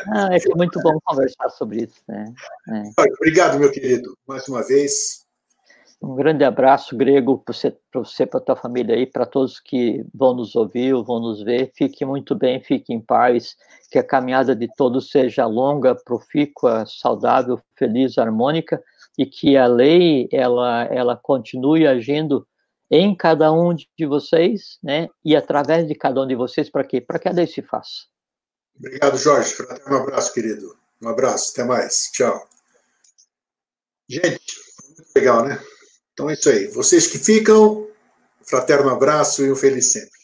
Ah, é, é muito bom conversar sobre isso. Né? É. Obrigado, meu querido, mais uma vez. Um grande abraço, Grego, para você, para a tua família aí, para todos que vão nos ouvir, vão nos ver. Fique muito bem, fique em paz, que a caminhada de todos seja longa, profícua, saudável, feliz, harmônica, e que a lei ela, ela continue agindo em cada um de vocês, né? E através de cada um de vocês, para quê? Para que a lei se faça. Obrigado, Jorge. Um abraço, querido. Um abraço, até mais. Tchau. Gente, muito legal, né? Então é isso aí. Vocês que ficam, fraterno abraço e um feliz sempre.